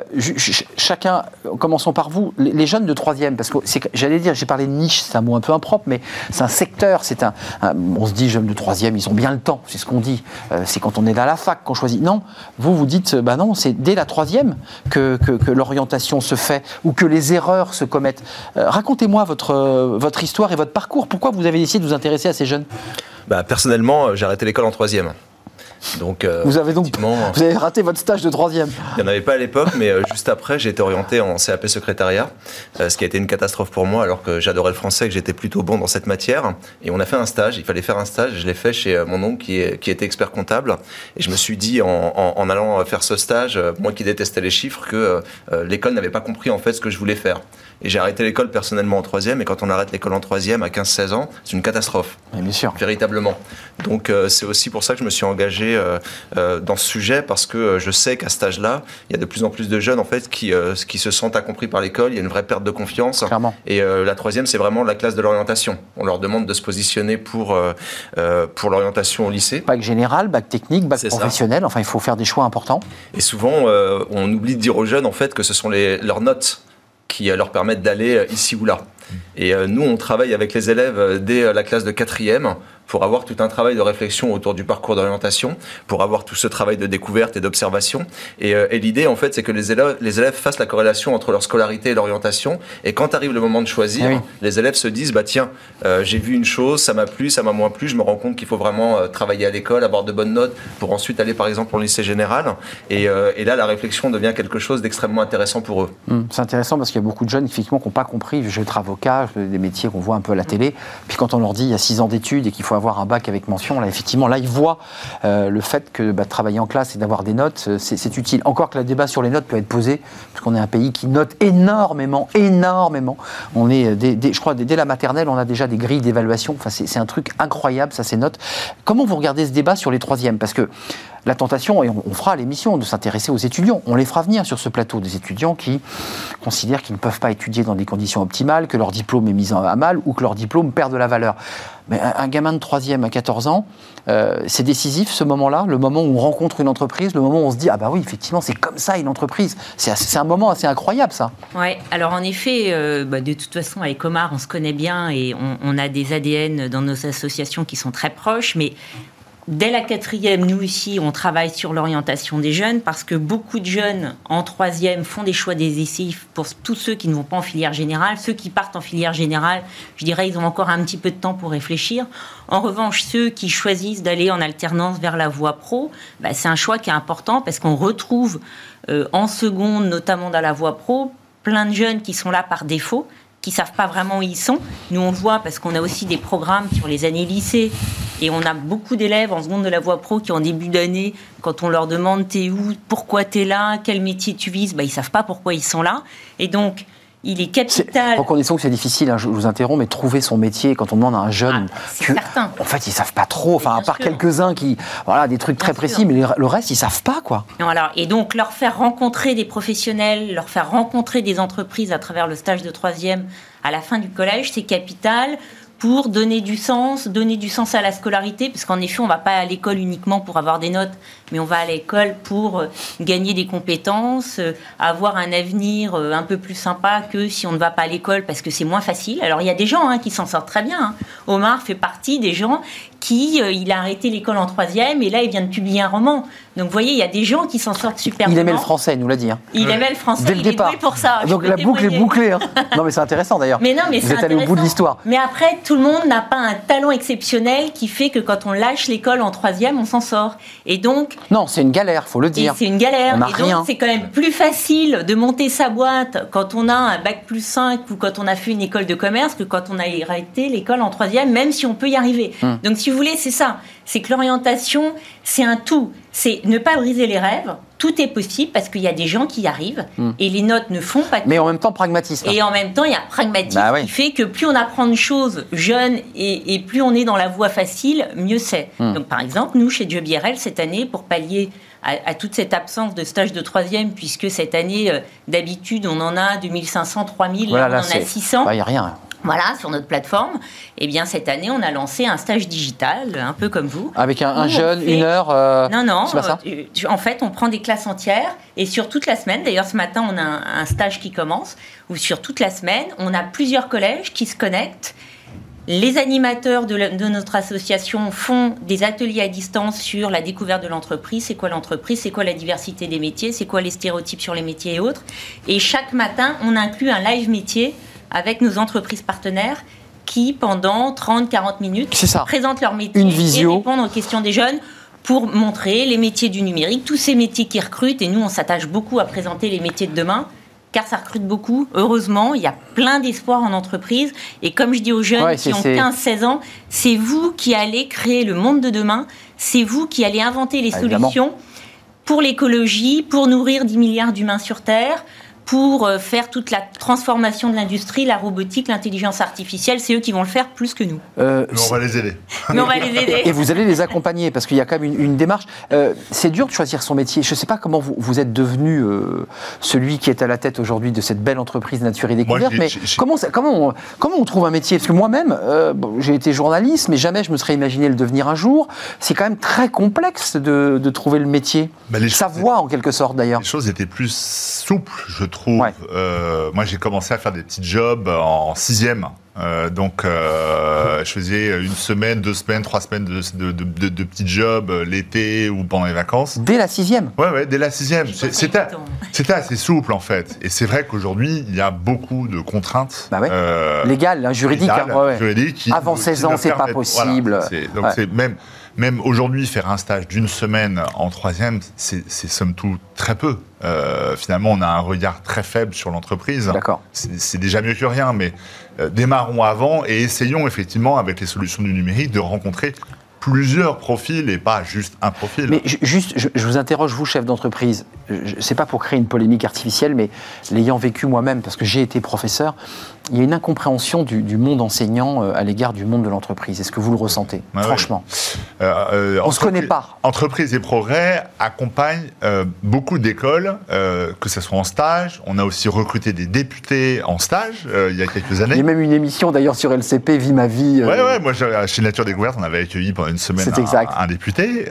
chacun, commençons par vous, les, les jeunes de troisième, parce que j'allais dire, j'ai parlé de niche, c'est un mot un peu impropre, mais c'est un secteur, c'est un, un- on se dit jeunes de troisième, ils ont bien le temps, c'est ce qu'on dit. Euh, c'est quand on est à la fac qu'on choisit. Non, vous vous dites, bah non, c'est dès la troisième que, l'orientation se fait ou que les erreurs se commettent. Euh, Racontez-moi votre, euh, histoire et votre parcours. Pourquoi vous avez décidé de vous intéresser à ces jeunes? Bah, personnellement, euh, j'ai arrêté l'école en troisième. Donc, euh, Vous avez donc, effectivement, [LAUGHS] vous avez raté votre stage de troisième. il n'y en avait pas à l'époque, mais euh, juste après, j'ai été orienté en CAP secrétariat, euh, ce qui a été une catastrophe pour moi, alors que j'adorais le français, que j'étais plutôt bon dans cette matière. Et on a fait un stage, il fallait faire un stage, je l'ai fait chez mon oncle qui, est- qui était expert comptable. Et je me suis dit, en, en- en allant faire ce stage, moi qui détestais les chiffres, que l'école n'avait pas compris en fait ce que je voulais faire. Et j'ai arrêté l'école personnellement en troisième, et quand on arrête l'école en troisième à 15-16 ans, c'est une catastrophe Mais bien sûr. véritablement. Donc euh, c'est aussi pour ça que je me suis engagé euh, euh, dans ce sujet parce que je sais qu'à cet âge-là, il y a de plus en plus de jeunes en fait qui, qui se sentent incompris par l'école. Il y a une vraie perte de confiance. Clairement. Et la troisième, c'est vraiment la classe de l'orientation. On leur demande de se positionner pour pour l'orientation au lycée. Bac général, bac technique, bac C'est ça. professionnel, enfin il faut faire des choix importants. Et souvent, on oublie de dire aux jeunes en fait que ce sont les, leurs notes qui euh, leur permettent d'aller euh, ici ou là. Et euh, nous, on travaille avec les élèves euh, dès euh, la classe de quatrième pour avoir tout un travail de réflexion autour du parcours d'orientation, pour avoir tout ce travail de découverte et d'observation. Et, et l'idée, en fait, c'est que les élèves, les élèves fassent la corrélation entre leur scolarité et l'orientation. Et quand arrive le moment de choisir, oui. les élèves se disent, bah tiens, euh, j'ai vu une chose, ça m'a plu, ça m'a moins plu, je me rends compte qu'il faut vraiment euh, travailler à l'école, avoir de bonnes notes pour ensuite aller par exemple au lycée général. Et, euh, et là, la réflexion devient quelque chose d'extrêmement intéressant pour eux. Hum, C'est intéressant parce qu'il y a beaucoup de jeunes effectivement qui n'ont pas compris. Je être des métiers qu'on voit un peu à la télé. Puis quand on leur dit il y a six ans d'études et qu'il faut avoir un bac avec mention, là effectivement, là ils voient euh, le fait que bah, travailler en classe et d'avoir des notes, euh, c'est utile. Encore que le débat sur les notes peut être posé, parce qu'on est un pays qui note énormément, énormément. On est, euh, je crois, dès, dès la maternelle, on a déjà des grilles d'évaluation. Enfin, c'est un truc incroyable, ça, ces notes. Comment vous regardez ce débat sur les troisièmes? Parce que la tentation, et on, fera l'émission, de s'intéresser aux étudiants. On les fera venir sur ce plateau, des étudiants qui considèrent qu'ils ne peuvent pas étudier dans des conditions optimales, que leur diplôme est mis à mal ou que leur diplôme perd de la valeur. Mais un, gamin de 3e à 14 ans, euh, c'est décisif ce moment-là, le moment où on rencontre une entreprise, le moment où on se dit Ah bah oui, effectivement, c'est comme ça une entreprise. C'est un moment assez incroyable, ça. Oui, alors en effet, euh, bah, de toute façon, avec Omar, on se connaît bien et on, on a des ADN dans nos associations qui sont très proches, mais Dès la quatrième, nous ici, on travaille sur l'orientation des jeunes parce que beaucoup de jeunes en troisième font des choix décisifs pour tous ceux qui ne vont pas en filière générale. Ceux qui partent en filière générale, je dirais, ils ont encore un petit peu de temps pour réfléchir. En revanche, ceux qui choisissent d'aller en alternance vers la voie pro, bah, c'est un choix qui est important parce qu'on retrouve euh, en seconde, notamment dans la voie pro, plein de jeunes qui sont là par défaut qui savent pas vraiment où ils sont. Nous, on voit parce qu'on a aussi des programmes sur les années lycée et on a beaucoup d'élèves en seconde de la voie pro qui, en début d'année, quand on leur demande t'es où, pourquoi t'es là, quel métier tu vises, bah, ils savent pas pourquoi ils sont là. Et donc, il est capital. Reconnaissons que c'est difficile, hein, je vous interromps, mais trouver son métier quand on demande à un jeune. Ah, c'est certain. En fait, ils savent pas trop, enfin, à part quelques-uns qui. Voilà, des trucs très précis, mais le reste, ils savent pas, quoi. Alors, et donc, leur faire rencontrer des professionnels, leur faire rencontrer des entreprises à travers le stage de troisième à la fin du collège, c'est capital pour donner du sens, donner du sens à la scolarité, parce qu'en effet, on ne va pas à l'école uniquement pour avoir des notes, mais on va à l'école pour euh, gagner des compétences, euh, avoir un avenir euh, un peu plus sympa que si on ne va pas à l'école parce que c'est moins facile. Alors il y a des gens hein, qui s'en sortent très bien. Hein. Omar fait partie des gens qui, il a arrêté l'école en troisième et là il vient de publier un roman. Donc vous voyez, il y a des gens qui s'en sortent super bien. Il aimait le français, il nous l'a dit. Hein. Il aimait le français, Dès le il départ. est pour ça. Donc la boucle est bouclée. [LAUGHS] non mais c'est intéressant d'ailleurs. Mais non, mais vous êtes allé au bout de l'histoire. Mais après, tout le monde n'a pas un talent exceptionnel qui fait que quand on lâche l'école en troisième, on s'en sort. Et donc... Non, c'est une galère, faut le dire. C'est une galère. et donc, c'est quand même plus facile de monter sa boîte quand on a un bac plus 5 ou quand on a fait une école de commerce que quand on a arrêté l'école en troisième, même si on peut y arriver. Hmm. Donc, si vous voulez, c'est ça. C'est que l'orientation, c'est un tout. C'est ne pas briser les rêves. Tout est possible parce qu'il y a des gens qui y arrivent hmm. et les notes ne font pas. Mais en même temps, pragmatisme. Et en même temps, il y a pragmatisme bah qui fait que plus on apprend de choses jeunes et, plus on est dans la voie facile, mieux c'est. Hmm. Donc, par exemple, nous, chez Job cette année, pour pallier à, toute cette absence de stage de troisième, puisque cette année, euh, d'habitude, on en a 2500, 3000, on en a 600. Il n'y a rien. Voilà, sur notre plateforme. Et eh bien, cette année, on a lancé un stage digital, un peu comme vous. Avec un, jeune, une heure euh, Non, non. Euh, en fait, on prend des classes entières et sur toute la semaine, d'ailleurs, ce matin, on a un, stage qui commence, où sur toute la semaine, on a plusieurs collèges qui se connectent les animateurs de, notre association font des ateliers à distance sur la découverte de l'entreprise, c'est quoi l'entreprise, c'est quoi la diversité des métiers, c'est quoi les stéréotypes sur les métiers et autres? Et chaque matin, on inclut un live métier avec nos entreprises partenaires qui, pendant 30-40 minutes, présentent leur métier et répondent aux questions des jeunes pour montrer les métiers du numérique, tous ces métiers qui recrutent. Et nous, on s'attache beaucoup à présenter les métiers de demain car ça recrute beaucoup. Heureusement, il y a plein d'espoir en entreprise. Et comme je dis aux jeunes qui ont 15-16 ans, c'est vous qui allez créer le monde de demain. C'est vous qui allez inventer les solutions pour l'écologie, pour nourrir 10 milliards d'humains sur Terre, pour euh, faire toute la transformation de l'industrie, la robotique, l'intelligence artificielle. C'est eux qui vont le faire plus que nous. Euh, on va les aider. Mais on va les aider. Et vous allez les accompagner parce qu'il y a quand même une, démarche. Euh, c'est dur de choisir son métier. Je ne sais pas comment vous, vous êtes devenu celui qui est à la tête aujourd'hui de cette belle entreprise Nature et Découverte, mais comment, comment, on, comment on trouve un métier? Parce que moi-même, j'ai été journaliste, mais jamais je me serais imaginé le devenir un jour. C'est quand même très complexe de, de trouver le métier. Bah, Sa voie, en quelque sorte, d'ailleurs. Les choses étaient plus souples, je trouve. Euh, moi, j'ai commencé à faire des petits jobs en sixième. Euh, donc, euh, [LAUGHS] je faisais une semaine, deux semaines, trois semaines de, de, petits jobs l'été ou pendant les vacances. Dès la sixième? Ouais, ouais, dès la sixième. [LAUGHS] C'était assez souple, en fait. Et c'est vrai qu'aujourd'hui, il y a beaucoup de contraintes. Bah Légales, hein, juridiques. Hein, Avant 16 ans, c'est pas possible. donc, c'est même même aujourd'hui, faire un stage d'une semaine en troisième, c'est somme toute très peu. Euh, finalement, on a un regard très faible sur l'entreprise. D'accord. C'est déjà mieux que rien, mais euh, démarrons avant et essayons effectivement, avec les solutions du numérique, de rencontrer plusieurs profils et pas juste un profil. Mais juste, je, vous interroge, vous, chef d'entreprise, c'est pas pour créer une polémique artificielle, mais l'ayant vécu moi-même, parce que j'ai été professeur, il y a une incompréhension du, monde enseignant euh, à l'égard du monde de l'entreprise. Est-ce que vous le ressentez Franchement? Euh, euh, On ne se connaît pas. Entreprise et Progrès accompagnent beaucoup d'écoles, que ce soit en stage. On a aussi recruté des députés en stage il y a quelques années. Il y a même une émission d'ailleurs sur LCP, Vie ma vie. Oui, ouais, moi chez Nature Découverte, on avait accueilli pendant une semaine un, un, député.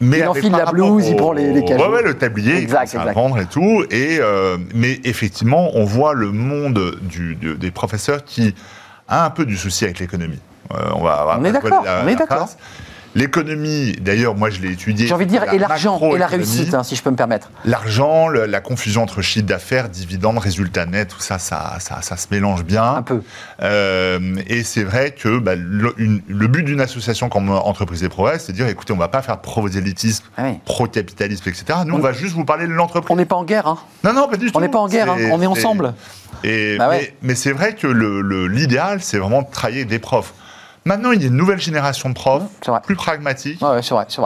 Mais il enfile la blouse, il prend les, les. Ouais, le tablier, exact, il vendre et tout. Et, euh, mais effectivement, on voit le monde du, des professeurs qui a un peu du souci avec l'économie. Euh, on, va, on est d'accord, on est d'accord. L'économie, d'ailleurs, moi je l'ai étudié. J'ai envie de dire, et l'argent, et la réussite, hein, si je peux me permettre. L'argent, la confusion entre chiffre d'affaires, dividendes, résultats nets, tout ça ça, ça, ça, se mélange bien. Un peu. Euh, et c'est vrai que bah, le, but d'une association comme Entreprise et Progrès, c'est de dire, écoutez, on ne va pas faire pro-prosélytisme, ah pro-capitalisme, etc. Nous, on, va juste vous parler de l'entreprise. On n'est pas en guerre, hein Non, non, pas du tout. On n'est pas en guerre, hein. on est ensemble. Et, bah mais, c'est vrai que l'idéal, c'est vraiment de travailler des profs. Maintenant, il y a une nouvelle génération de profs, plus pragmatiques,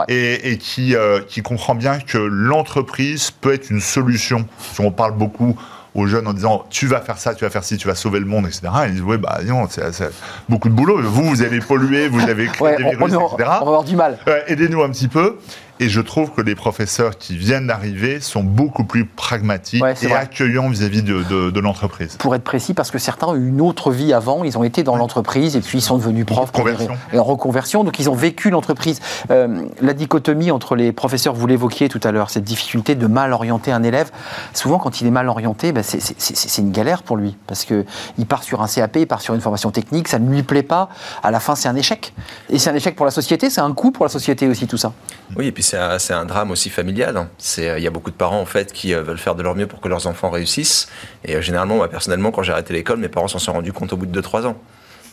et, qui, euh, qui comprend bien que l'entreprise peut être une solution. On parle beaucoup aux jeunes en disant tu vas faire ça, tu vas faire ci, tu vas sauver le monde, etc. ils disent oui, bah non, c'est beaucoup de boulot. Vous, vous avez pollué, vous avez créé des virus, etc. On va avoir du mal. Aidez-nous un petit peu. Et je trouve que les professeurs qui viennent d'arriver sont beaucoup plus pragmatiques et accueillants vis-à-vis de, l'entreprise. Pour être précis, parce que certains ont eu une autre vie avant, ils ont été dans l'entreprise et puis ils sont devenus profs. Conversion. Et en reconversion, donc ils ont vécu l'entreprise. Euh, la dichotomie entre les professeurs, vous l'évoquiez tout à l'heure, cette difficulté de mal orienter un élève. Souvent, quand il est mal orienté, ben, c'est une galère pour lui, parce qu'il part sur un CAP, il part sur une formation technique, ça ne lui plaît pas, à la fin c'est un échec. Et c'est un échec pour la société, c'est un coût pour la société aussi tout ça. Oui, et puis c'est un, drame aussi familial. Euh, il y a beaucoup de parents en fait qui euh, veulent faire de leur mieux pour que leurs enfants réussissent. Et euh, généralement, moi personnellement, quand j'ai arrêté l'école, mes parents s'en sont rendus compte au bout de 2-3 ans.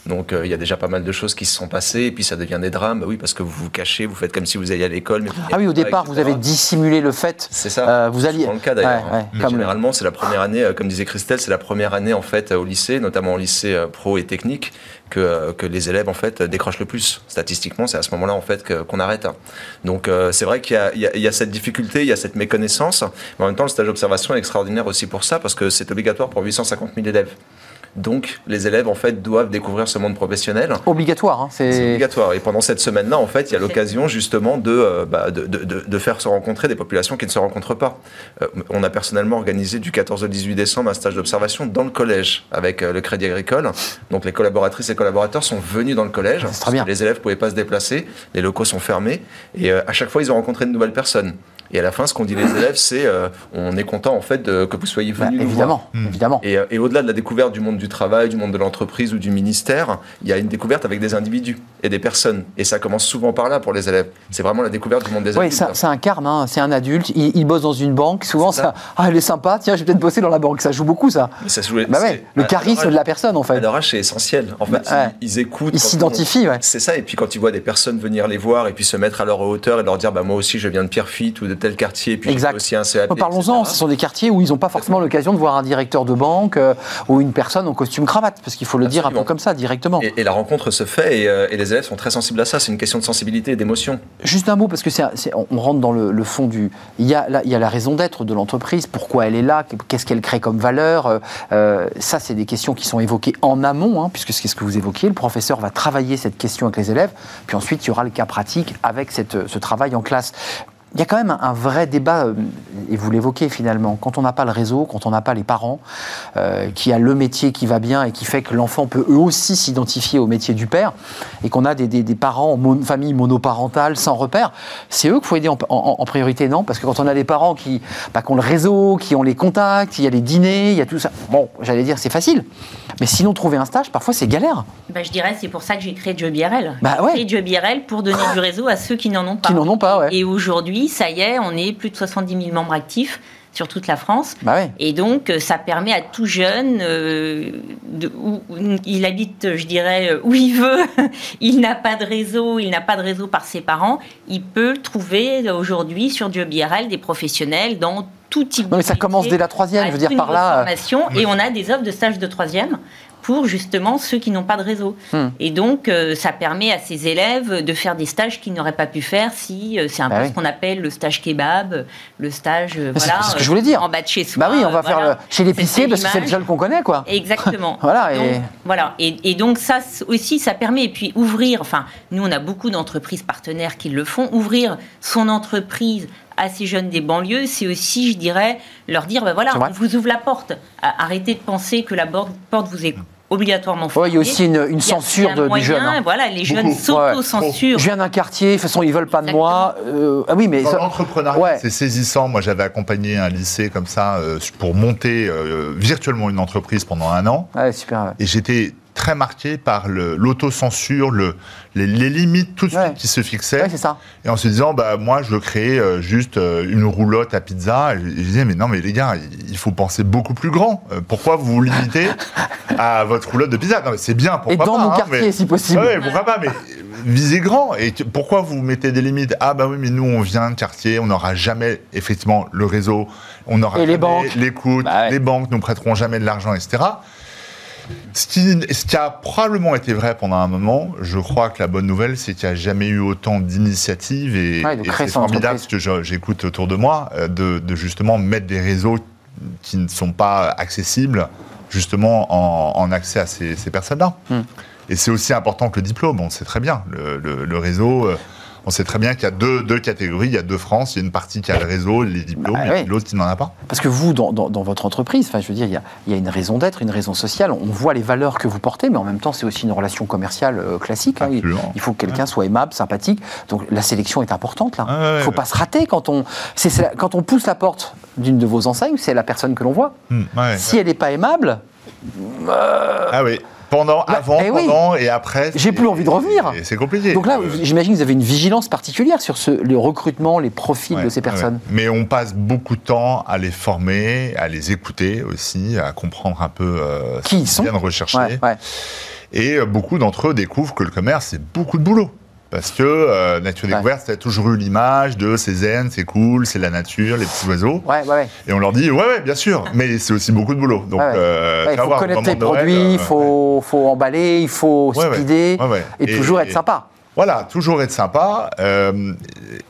Donc il y a déjà pas mal de choses qui se sont passées, et puis ça devient des drames. Bah oui, parce que vous vous cachez, vous faites comme si vous alliez à l'école. ah oui, au départ, vous avez dissimulé le fait. C'est ça. vous alliez. C'est le cas d'ailleurs. Généralement, c'est la première année, comme disait Christelle, c'est la première année en fait au lycée, notamment au lycée pro et technique, que, que, les élèves en fait décrochent le plus. Statistiquement, c'est à ce moment-là en fait qu'on arrête. Donc euh, c'est vrai qu'il y, y, y, a cette difficulté, il y a cette méconnaissance. Mais en même temps, le stage d'observation est extraordinaire aussi pour ça parce que c'est obligatoire pour 850 000 élèves. Donc, les élèves, en fait, doivent découvrir ce monde professionnel. Obligatoire, hein, c'est... obligatoire. Et pendant cette semaine-là, en fait, il y a l'occasion, justement, de, euh, bah, de, de, de, faire se rencontrer des populations qui ne se rencontrent pas. Euh, on a personnellement organisé du 14 au 18 décembre un stage d'observation dans le collège avec euh, le Crédit Agricole. Donc, les collaboratrices et collaborateurs sont venus dans le collège. C'est très bien. Les élèves ne pouvaient pas se déplacer, les locaux sont fermés. Et à chaque fois, ils ont rencontré de nouvelles personnes. Et à la fin, ce qu'on dit les élèves, c'est euh, on est content en fait que vous soyez venus. Bah, évidemment, hmm. évidemment. Et, euh, et au-delà de la découverte du monde du travail, du monde de l'entreprise ou du ministère, il y a une découverte avec des individus et des personnes. Et ça commence souvent par là pour les élèves. C'est vraiment la découverte du monde des adultes. Oui, c'est un carme, hein. c'est un adulte. Il, bosse dans une banque. Souvent, ça. ah, elle est sympa. Tiens, je vais peut-être bosser dans la banque. Ça joue beaucoup, ça. ça joue, bah ouais, le charisme de la personne, en fait. leur c'est essentiel. En fait, bah, ils, écoutent. Ils s'identifient. Ouais. C'est ça. Et puis quand ils voient des personnes venir les voir et puis se mettre à leur hauteur et leur dire, bah moi aussi, je viens de Pierrefitte ou de tel quartier. Puis exact. Parlons-en, ce sont des quartiers où ils n'ont pas forcément l'occasion de voir un directeur de banque euh, ou une personne en costume cravate, parce qu'il faut le dire un peu comme ça, directement. Et, la rencontre se fait et, euh, et, les élèves sont très sensibles à ça. C'est une question de sensibilité et d'émotion. Juste un mot, parce que c'est, on rentre dans le, fond du. Il y, a la, il y a la raison d'être de l'entreprise, pourquoi elle est là, qu'est-ce qu'elle crée comme valeur. Euh, ça, c'est des questions qui sont évoquées en amont, hein, puisque c'est ce que vous évoquiez. Le professeur va travailler cette question avec les élèves, puis ensuite, il y aura le cas pratique avec cette, ce travail en classe il y a quand même un vrai débat, euh, et vous l'évoquez finalement, quand on n'a pas le réseau, quand on n'a pas les parents, euh, qui a le métier qui va bien et qui fait que l'enfant peut eux aussi s'identifier au métier du père, et qu'on a des, des, parents en famille monoparentale sans repère, c'est eux qu'il faut aider en, priorité, non? Parce que quand on a des parents qui, bah, qui, ont le réseau, qui ont les contacts, il y a les dîners, il y a tout ça, bon, j'allais dire c'est facile, mais sinon trouver un stage, parfois c'est galère. Bah, je dirais c'est pour ça que j'ai créé JobIRL. Bah, ouais. J'ai créé JobIRL pour donner du réseau à ceux qui n'en ont pas. Qui n'en ont pas, ouais. Et aujourd'hui, ça y est, on est plus de 70 000 membres actifs sur toute la France. Bah Et donc, euh, ça permet à tout jeune, euh, de, où, il habite, je dirais, où il veut, [LAUGHS] il n'a pas de réseau, il n'a pas de réseau par ses parents, il peut trouver aujourd'hui sur JobIRL des professionnels dans tout type non, mais ça commence dès la troisième, je veux dire par là. Euh, et on a des offres de stage de troisième pour justement ceux qui n'ont pas de réseau. Hmm. Et donc, euh, ça permet à ces élèves de faire des stages qu'ils n'auraient pas pu faire si euh, c'est un Bah peu oui. ce qu'on appelle le stage kebab, le stage euh, c'est- voilà, c'est ce que je voulais dire. en bas de chez soi. Bah oui, on va faire le- chez l'épicier parce que c'est le jeune qu'on connaît, quoi. Exactement. [LAUGHS] Voilà, Donc, et- voilà. Et, et donc ça aussi, ça permet et puis ouvrir. Enfin, nous on a beaucoup d'entreprises partenaires qui le font. Ouvrir son entreprise à ces jeunes des banlieues, c'est aussi, je dirais, leur dire, ben voilà, on vous ouvre la porte. Arrêtez de penser que la porte vous est obligatoirement. Ouais, il y a aussi une, censure de- du jeune. hein. Voilà, les jeunes s'auto-censurent. Je viens d'un quartier, de toute façon, ils veulent pas de moi. Euh, ah oui, mais Dans ça- l'entrepreneuriat, Ouais. c'est saisissant. Moi, j'avais accompagné un lycée comme ça euh, pour monter euh, virtuellement une entreprise pendant un an. Ouais, super. ouais. Et j'étais très marqué par l'autocensure, le, les, les limites tout de suite Ouais. qui se fixaient. Ouais, c'est ça. et en se disant, bah, moi, je veux créer euh, juste euh, une roulotte à pizza. Et je, je disais, mais non, mais les gars, il- faut penser beaucoup plus grand. Euh, pourquoi vous vous limitez [LAUGHS] à votre roulotte de pizza? Non, mais c'est bien, pourquoi Et dans pas, mon hein, quartier, mais- si possible. Ouais, pourquoi pas, mais visez grand. Et pourquoi vous mettez des limites? Ah, bah oui, mais nous, on vient de quartier, on n'aura jamais, effectivement, le réseau, on n'aura les banques. l'écoute, Bah ouais. les banques nous prêteront jamais de l'argent, etc. Ce qui, ce qui a probablement été vrai pendant un moment, je crois que la bonne nouvelle, c'est qu'il n'y a jamais eu autant d'initiatives et, Ouais, de et c'est formidable ce que j'écoute autour de moi, euh, de, de justement mettre des réseaux qui ne sont pas accessibles justement en, en accès à ces, ces personnes-là. Hmm. Et c'est aussi important que le diplôme, on sait très bien. Le, le- le réseau, euh, on sait très bien qu'il y a deux, deux catégories. Il y a deux France. Il y a une partie qui a le réseau, les diplômes, Bah et l'autre qui n'en a pas. Parce que vous, dans, dans- dans votre entreprise, enfin, je veux dire, il y a, il y a une raison d'être, une raison sociale. On voit les valeurs que vous portez, mais en même temps, c'est aussi une relation commerciale euh, classique. hein. Il, faut que quelqu'un soit aimable, sympathique. Donc la sélection est importante là. Ouais, Il ne faut pas se rater quand on, quand on pousse la porte d'une de vos enseignes, c'est la personne que l'on voit. Hmm. Si elle n'est pas aimable, Ah oui. Pendant, Bah, avant, eh oui. pendant et après. J'ai plus envie de revenir. c'est- compliqué. donc là, Euh, j'imagine que vous avez une vigilance particulière sur ce, le recrutement, les profils Ouais, de ces personnes. ouais. Mais on passe beaucoup de temps à les former, à les écouter aussi, à comprendre un peu euh, ce Qui ils qu'ils sont. viennent rechercher. Ouais. Et euh, beaucoup d'entre eux découvrent que le commerce, c'est beaucoup de boulot. Parce que euh, Nature Ouais. Découverte, ça a toujours eu l'image de c'est zen, c'est cool, c'est la nature, les petits oiseaux. Ouais, ouais, ouais. Et on leur dit, ouais, ouais, bien sûr, mais c'est aussi beaucoup de boulot. Donc, Ouais, ouais. euh, Ouais, il faut connaître les produits, euh, il faut, faut emballer, il faut Ouais, ouais. speeder Ouais, ouais. et, Et- toujours être sympa. Voilà, toujours être sympa. euh,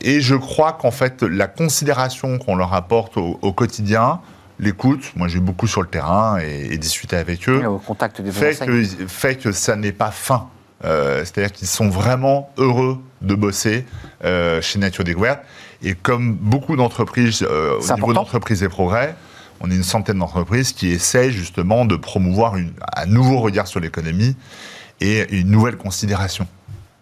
et je crois qu'en fait, la considération qu'on leur apporte au, au quotidien, l'écoute, moi j'ai beaucoup sur le terrain et, et discuté avec eux, Au contact de vos fait que, fait que ça n'est pas fin. Euh, C'est-à-dire qu'ils sont vraiment heureux de bosser euh, chez Nature Découverte. Et comme beaucoup d'entreprises, euh, au niveau d'entreprise et progrès, on est une centaine d'entreprises qui essayent justement de promouvoir une- un nouveau regard sur l'économie et une nouvelle considération.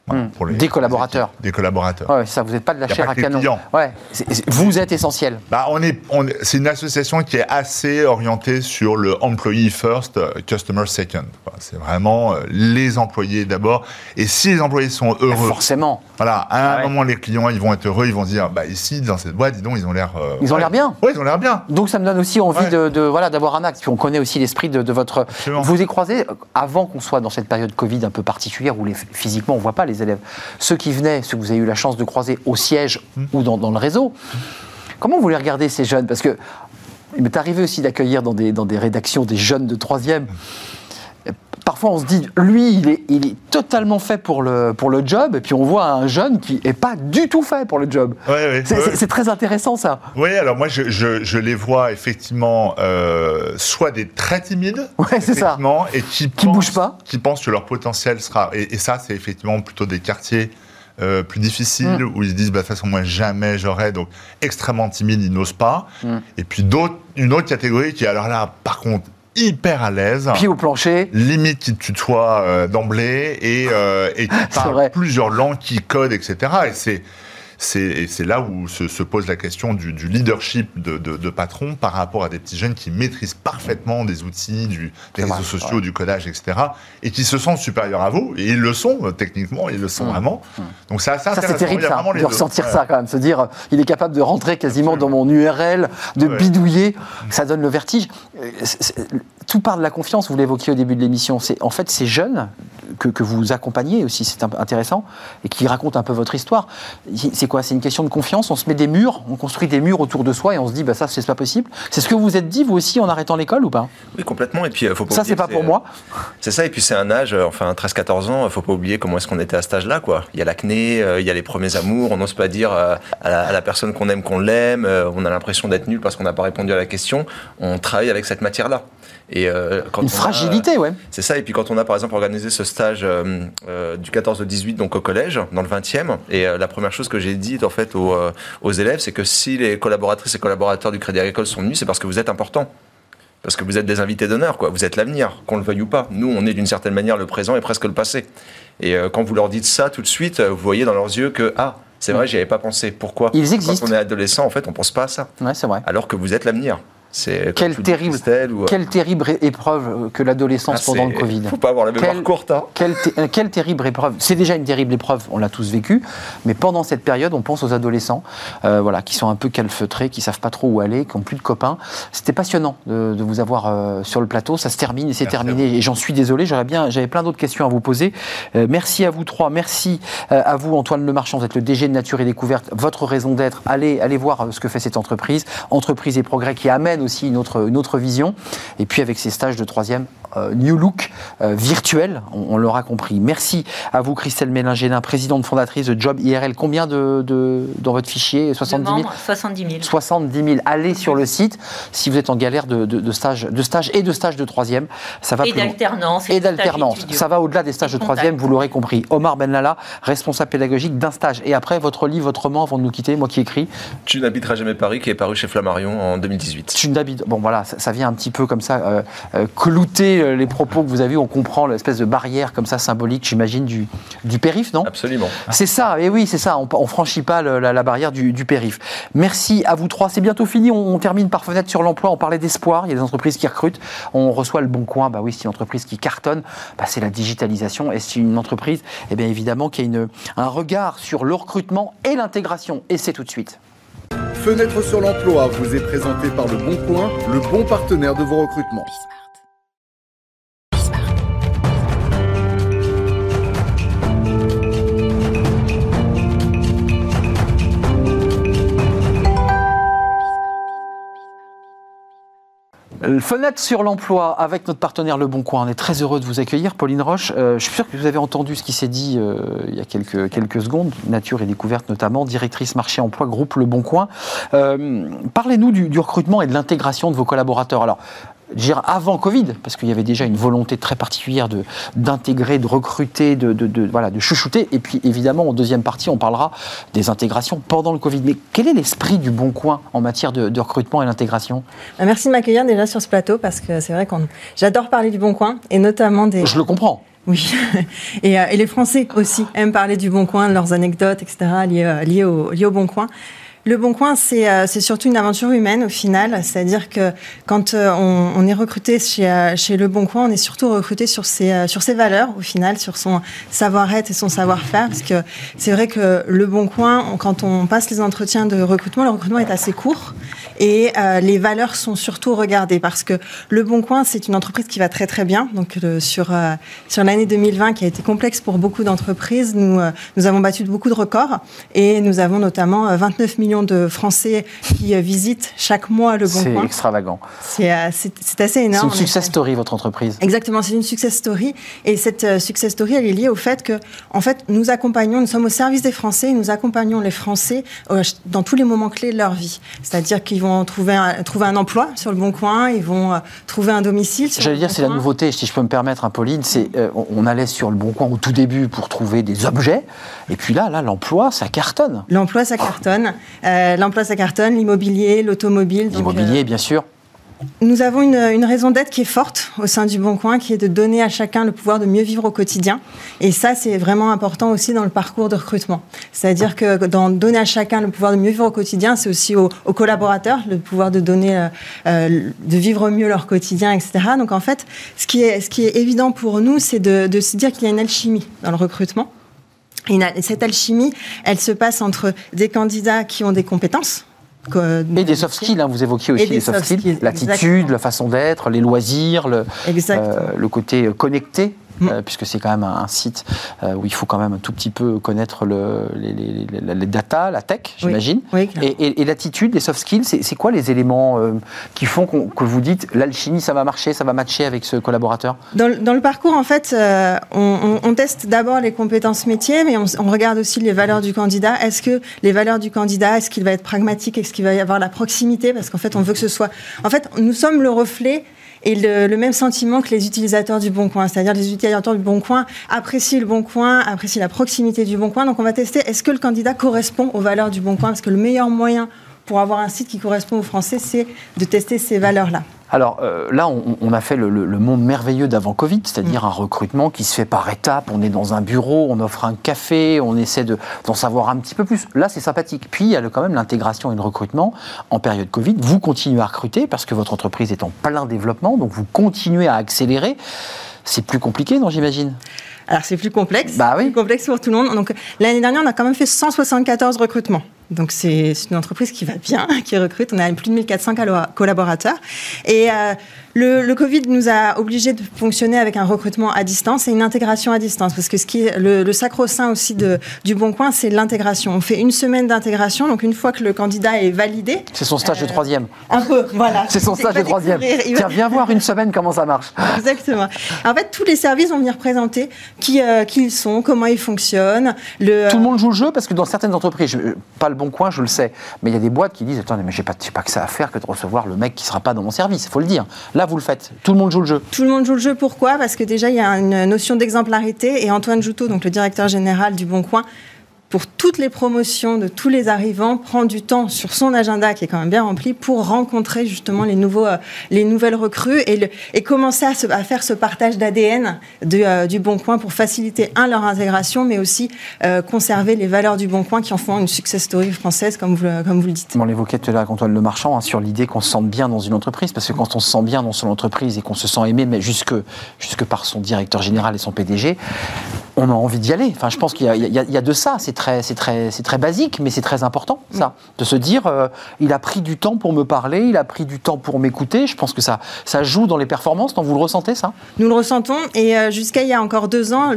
Voilà, Hmm. pour les- Des collaborateurs. Des collaborateurs. Ouais, ça, vous n'êtes pas de la Y chair à canon. Ouais, c'est- c'est- vous êtes essentiel. Bah, on est, on est- c'est une association qui est assez orientée sur le employee first, euh, customer second. C'est vraiment euh, les employés d'abord. Et si les employés sont heureux, Forcément. voilà, à un Ah ouais. moment, les clients, ils vont être heureux, ils vont se dire, bah, ici, dans cette boîte, dis donc, ils ont l'air. euh, Ils ont l'air bien. Ouais, ils ont l'air bien. Donc ça me donne aussi envie de, de- voilà d'avoir un acte. Puis on connaît aussi l'esprit de, de votre. Absolument. Vous les croisez avant qu'on soit dans cette période Covid un peu particulière où les, physiquement on voit pas les élèves. Ceux qui venaient, ceux que vous avez eu la chance de croiser au siège Hmm. ou dans, dans le réseau. Comment vous les regardez ces jeunes? Parce que il m'est arrivé aussi d'accueillir dans des, dans des rédactions des jeunes de troisième. Parfois, on se dit, lui, il est, il est totalement fait pour le, pour le job, et puis on voit un jeune qui n'est pas du tout fait pour le job. Ouais, ouais, C'est ouais. très intéressant, ça. Oui, alors moi, je, je- je les vois effectivement euh, soit des très timides, ça. et qui, Qui pensent- bougent pas. qui pensent que leur potentiel sera. Et, et ça, c'est effectivement plutôt des quartiers euh, plus difficiles Mm. où ils se disent, bah, de toute façon, moi, jamais j'aurais. Donc, extrêmement timides, ils n'osent pas. Mm. Et puis, une autre catégorie qui, alors là, par contre, hyper à l'aise. Pied au plancher. Limite qui te tutoie euh, d'emblée et, euh, et qui [LAUGHS] C'est vrai. parle plusieurs langues, qui code, etc. Et c'est c'est et c'est là où se, se pose la question du, du leadership de, de, de patron par rapport à des petits jeunes qui maîtrisent parfaitement des outils, du, des réseaux sociaux, ouais. du codage, etc. Et qui se sentent supérieurs à vous. Et ils le sont, euh, techniquement, ils le sont Mm. vraiment. Donc c'est assez Ça, c'est terrible, ça, de ressentir Ouais. ça quand même. Se dire, euh, il est capable de rentrer quasiment dans mon URL, de Ouais. bidouiller. Ça donne le vertige. Euh, Tout part de la confiance, vous l'évoquiez au début de l'émission. C'est En fait, ces jeunes que, que vous accompagnez aussi, c'est intéressant, et qui racontent un peu votre histoire, c'est c'est quoi? C'est une question de confiance. On se met des murs, on construit des murs autour de soi et on se dit, bah ça, c'est pas possible. C'est ce que vous vous êtes dit, vous aussi, en arrêtant l'école ou pas? Oui, complètement. Et puis, faut pas ça, c'est pas pour moi. C'est ça. Et puis, c'est un âge, enfin, 13-14 ans. Faut pas oublier comment est-ce qu'on était à cet âge-là, quoi. Il y a l'acné, il y a les premiers amours. On n'ose pas dire à la, personne qu'on aime qu'on l'aime. On a l'impression d'être nul parce qu'on n'a pas répondu à la question. On travaille avec cette matière-là. Et euh, quand Une fragilité, ouais. C'est ça. Et puis quand on a par exemple organisé ce stage euh, euh, du 14 au 18, donc au collège, dans le 20e, et la première chose que j'ai dit en fait aux, aux élèves, c'est que si les collaboratrices et collaborateurs du Crédit Agricole sont venus, c'est parce que vous êtes important parce que vous êtes des invités d'honneur, quoi. Vous êtes l'avenir, qu'on le veuille ou pas. Nous, on est d'une certaine manière le présent et presque le passé. Et quand vous leur dites ça tout de suite, vous voyez dans leurs yeux que ah, c'est vrai, j'y avais pas pensé. Pourquoi? Ils existent. Quand on est adolescent, en fait, on pense pas à ça. Ouais, c'est vrai. Alors que vous êtes l'avenir. C'est quelle terrible, ou... quelle terrible épreuve que l'adolescence ah, pendant le Covid. Faut pas avoir la mémoire courte. Hein. Quelle, euh, quelle, terrible épreuve. C'est déjà une terrible épreuve, on l'a tous vécu. Mais pendant cette période, on pense aux adolescents, euh, voilà, qui sont un peu calfeutrés, qui savent pas trop où aller, qui ont plus de copains. C'était passionnant de, vous avoir euh, sur le plateau. Ça se termine et c'est terminé. Et j'en suis désolé. J'aurais bien, j'avais plein d'autres questions à vous poser. merci à vous trois. Merci à vous, Antoine Lemarchand. Vous êtes le DG de Nature et Découverte. Votre raison d'être. Allez, allez voir ce que fait cette entreprise, entreprise et progrès, qui amène aussi une autre, une autre vision. Et puis avec ces stages de troisième, New Look euh, virtuel, on, l'aura compris. Merci à vous, Christelle Mélingénin, présidente fondatrice de Job IRL. Combien de, dans votre fichier 70 000 70 000. 70 000. Allez sur le site si vous êtes en galère de, de, stage, de stage et de stage de troisième. Ça va et d'alternance. Et d'alternance. Ça va au-delà des stages de troisième, vous l'aurez compris. Omar Benlala, responsable pédagogique d'un stage. Et après, votre livre, votre roman, avant de nous quitter, moi qui écris. Tu n'habiteras jamais Paris, qui est paru chez Flammarion en 2018. Tu n'habites. Bon, voilà, ça, vient un petit peu comme ça, euh, euh, clouter euh, les propos que vous avez, on comprend l'espèce de barrière comme ça symbolique, j'imagine, du, du périph', non? Absolument. C'est ça, et oui, c'est ça, on, ne franchit pas la, barrière du, du, périph'. Merci à vous trois, c'est bientôt fini, on, termine par fenêtre sur l'emploi, on parlait d'espoir, il y a des entreprises qui recrutent, on reçoit le bon coin, bah oui, c'est une entreprise qui cartonne, bah c'est la digitalisation, et c'est une entreprise, eh bien évidemment, qui a une, un regard sur le recrutement et l'intégration, et c'est tout de suite. Fenêtre sur l'emploi vous est présenté par Le Bon Coin, le bon partenaire de vos recrutements. Fenêtre sur l'emploi avec notre partenaire Le Bon Coin. On est très heureux de vous accueillir, Pauline Roche. Euh, je suis sûr que vous avez entendu ce qui s'est dit euh, il y a quelques, quelques secondes, Nature et Découverte notamment, directrice marché emploi groupe Le Bon Coin. Euh, parlez-nous du, du, recrutement et de l'intégration de vos collaborateurs. Alors, dire avant Covid, parce qu'il y avait déjà une volonté très particulière de d'intégrer, de recruter, de, de, voilà, de chouchouter. Et puis évidemment, en deuxième partie, on parlera des intégrations pendant le Covid. Mais quel est l'esprit du Bon Coin en matière de, recrutement et d'intégration? Bah, Merci de m'accueillir déjà sur ce plateau, parce que c'est vrai qu'on j'adore parler du Bon Coin et notamment des. Je le comprends. Oui, [LAUGHS] et, euh, et, les Français aussi aiment parler du Bon Coin, de leurs anecdotes, etc., liées, euh, liées, au, liées au Bon Coin. Le Bon Coin, euh, c'est surtout une aventure humaine au final. C'est-à-dire que quand euh, on, est recruté chez, euh, chez Le Bon Coin, on est surtout recruté sur ses, sur ses valeurs au final, sur son savoir-être et son savoir-faire. Parce que c'est vrai que Le Bon Coin, quand on passe les entretiens de recrutement, le recrutement est assez court et les valeurs sont surtout regardées parce que Le Bon Coin, c'est une entreprise qui va très très bien. Donc sur, sur l'année 2020 qui a été complexe pour beaucoup d'entreprises, nous, nous avons battu beaucoup de records et nous avons notamment 29 millions de Français qui euh, visitent chaque mois le Bon Coin. C'est extravagant. Euh, c'est assez énorme. C'est une success story, votre entreprise. Exactement, c'est une success story. Et cette euh, success story, elle est liée au fait que, en fait, nous accompagnons, nous sommes au service des Français, et nous accompagnons les Français dans tous les moments clés de leur vie. C'est-à-dire qu'ils vont trouver un, trouver un emploi sur le Bon Coin, ils vont trouver un domicile. J'allais dire, c'est la nouveauté, si je peux me permettre, hein, Pauline, c'est on allait sur le Bon Coin au tout début pour trouver des objets, et puis là, là, l'emploi, ça cartonne. L'emploi, ça cartonne. Euh, l'emploi, ça cartonne, l'immobilier, l'automobile. L'immobilier, euh, bien sûr. Nous avons une, raison d'être qui est forte au sein du Bon Coin, qui est de donner à chacun le pouvoir de mieux vivre au quotidien. Et ça, c'est vraiment important aussi dans le parcours de recrutement. C'est-à-dire que dans donner à chacun le pouvoir de mieux vivre au quotidien, c'est aussi aux, collaborateurs le pouvoir de donner, euh, de vivre mieux leur quotidien, etc. Donc en fait, ce qui est, ce qui est évident pour nous, c'est de, de se dire qu'il y a une alchimie dans le recrutement. Et cette alchimie, elle se passe entre des candidats qui ont des compétences, et des soft skills, hein, vous évoquiez aussi les soft skills, l'attitude, la façon d'être, les loisirs, le, euh, le côté connecté mm. puisque c'est quand même un, site où il faut quand même un tout petit peu connaître le, les, les, les, data, la tech, j'imagine. et, l'attitude, les soft skills, c'est quoi les éléments qui font que vous dites l'alchimie, ça va marcher, ça va matcher avec ce collaborateur? Dans, le parcours, en fait, on, teste d'abord les compétences métiers, mais on, on regarde aussi les valeurs du candidat. Est-ce que les valeurs du candidat, est-ce qu'il va être pragmatique, est-ce qu'il va y avoir la proximité? Parce qu'en fait, on veut que ce soit. En fait, nous sommes le reflet et le, même sentiment que les utilisateurs du Bon Coin. C'est-à-dire les utilisateurs du Bon Coin apprécient le Bon Coin, apprécient la proximité du Bon Coin. Donc on va tester est-ce que le candidat correspond aux valeurs du Bon Coin? Parce que le meilleur moyen pour avoir un site qui correspond aux Français, c'est de tester ces valeurs-là. Alors euh, là, on, a fait le, monde merveilleux d'avant Covid, c'est-à-dire mm. un recrutement qui se fait par étapes. On est dans un bureau, on offre un café, on essaie d'en savoir un petit peu plus. Là, c'est sympathique. Puis il y a quand même l'intégration et le recrutement en période Covid. Vous continuez à recruter parce que votre entreprise est en plein développement, donc vous continuez à accélérer. C'est plus compliqué, non, j'imagine? Alors c'est plus complexe, bah oui. plus complexe pour tout le monde. Donc l'année dernière, on a quand même fait 174 recrutements. Donc c'est une entreprise qui va bien, [LAUGHS] qui recrute. On a plus de 1400 collaborateurs. Et euh, le, Covid nous a obligés de fonctionner avec un recrutement à distance et une intégration à distance. Parce que ce qui est le, sacro-saint aussi de, du Bon Coin, c'est l'intégration. On fait une semaine d'intégration. Donc une fois que le candidat est validé. C'est son stage de euh, troisième. Un peu, voilà. C'est son stage de troisième. Tiens, viens voir une semaine comment ça marche. Exactement. En fait, tous les services vont venir présenter qui, euh, qui ils sont, comment ils fonctionnent. Le, Tout le monde joue le jeu parce que dans certaines entreprises, pas le bon coin, je le sais, mais il y a des boîtes qui disent Attendez, mais j'ai pas, pas que ça à faire que de recevoir le mec qui sera pas dans mon service, il faut le dire. Là, vous le faites. Tout le monde joue le jeu. Tout le monde joue le jeu. Pourquoi? Parce que déjà, il y a une notion d'exemplarité. Et Antoine Joutot, donc le directeur général du Bon Coin, pour toutes les promotions de tous les arrivants, prend du temps sur son agenda qui est quand même bien rempli pour rencontrer justement les, nouveaux, euh, les nouvelles recrues et, commencer à, faire ce partage d'ADN euh, du Bon Coin pour faciliter, un, leur intégration, mais aussi euh, conserver les valeurs du Bon Coin qui en font une success story française, comme vous, le dites. On l'évoquait tout à l'heure, Antoine Le Marchand, hein, sur l'idée qu'on se sente bien dans une entreprise, parce que quand on se sent bien dans son entreprise et qu'on se sent aimé, mais jusque, jusque par son directeur général et son PDG, on a envie d'y aller. Enfin, je pense qu'il y, a de ça. Très, c'est très, c'est très basique, mais c'est très important, ça, de se dire, euh, il a pris du temps pour me parler, il a pris du temps pour m'écouter. Je pense que ça, ça joue dans les performances. Donc vous le ressentez, ça? Nous le ressentons. Et euh, jusqu'à il y a encore deux ans,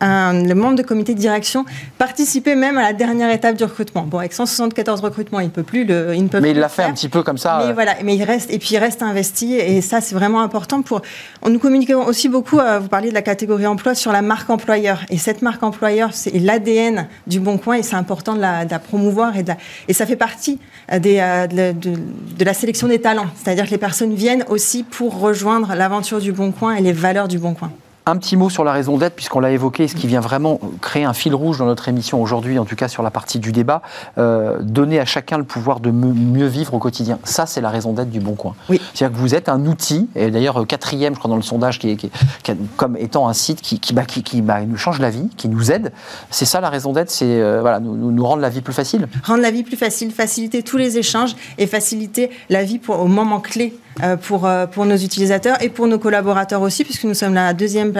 le membre de comité de direction participait même à la dernière étape du recrutement. Bon, avec 174 recrutements, il ne peut plus le. Il mais il l'a fait un petit peu comme ça. Mais euh. voilà, mais il reste et puis il reste investi et ça c'est vraiment important pour. Nous communiquons aussi beaucoup. Euh, vous parliez de la catégorie emploi sur la marque employeur et cette marque employeur c'est l'ADN du Bon Coin et c'est important de la, promouvoir et de et ça fait partie euh, des, de, de la sélection des talents. C'est-à-dire que les personnes viennent aussi pour rejoindre l'aventure du Bon Coin et les valeurs du Bon Coin. Un petit mot sur la raison d'être, puisqu'on l'a évoqué, ce qui vient vraiment créer un fil rouge dans notre émission aujourd'hui, en tout cas sur la partie du débat, euh, donner à chacun le pouvoir de mieux vivre au quotidien. Ça, c'est la raison d'être du Bon Coin. Oui. C'est-à-dire que vous êtes un outil, et d'ailleurs quatrième, je crois, dans le sondage, qui est, comme étant un site qui, qui, bah, qui, bah, nous change la vie, qui nous aide. C'est ça la raison d'être, c'est euh, voilà, nous, nous, rendre la vie plus facile. Rendre la vie plus facile, faciliter tous les échanges et faciliter la vie pour, au moment clé euh, pour, pour nos utilisateurs et pour nos collaborateurs aussi, puisque nous sommes la deuxième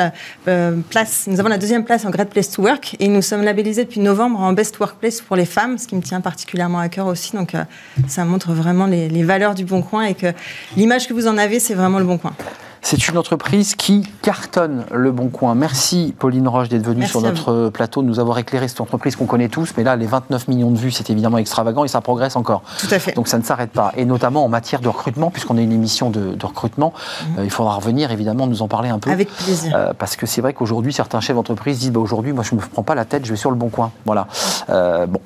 euh, place, nous avons la deuxième place en Great Place to Work et nous sommes labellisés depuis novembre en Best Workplace pour les femmes, ce qui me tient particulièrement à cœur aussi. Donc euh, ça montre vraiment les, les valeurs du Bon Coin et que l'image que vous en avez, c'est vraiment le Bon Coin. C'est une entreprise qui cartonne le Bon Coin. Merci Pauline Roche d'être venue sur notre plateau, de nous avoir éclairé cette entreprise qu'on connaît tous. Mais là, les 29 millions de vues, c'est évidemment extravagant et ça progresse encore. Tout à fait. Donc ça ne s'arrête pas. Et notamment en matière de recrutement, puisqu'on est une émission de, recrutement, mhm. euh, il faudra revenir évidemment nous en parler un peu. Avec plaisir. Euh, parce que c'est vrai qu'aujourd'hui, certains chefs d'entreprise disent bah, aujourd'hui, moi je ne me prends pas la tête, je vais sur le Bon Coin. Voilà. Euh, bon,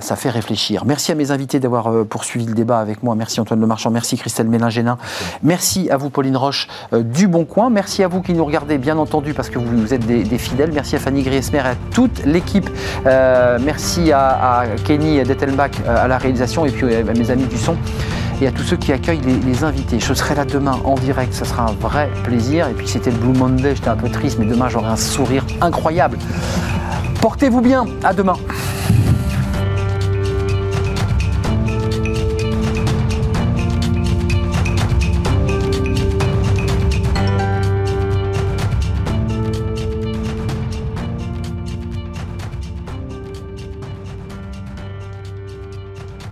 ça fait réfléchir. Merci à mes invités d'avoir poursuivi le débat avec moi. Merci Antoine Lemarchand, merci Christelle Mélingénin. Merci à vous Pauline Roche du Bon Coin. Merci à vous qui nous regardez, bien entendu, parce que vous, êtes des, fidèles. Merci à Fanny Griesmer et à toute l'équipe. Euh, merci à, Kenny Dettelbach euh, à la réalisation et puis à mes amis du son et à tous ceux qui accueillent les, invités. Je serai là demain en direct, ce sera un vrai plaisir. Et puis c'était le Blue Monday, j'étais un peu triste, mais demain j'aurai un sourire incroyable. Portez-vous bien, à demain.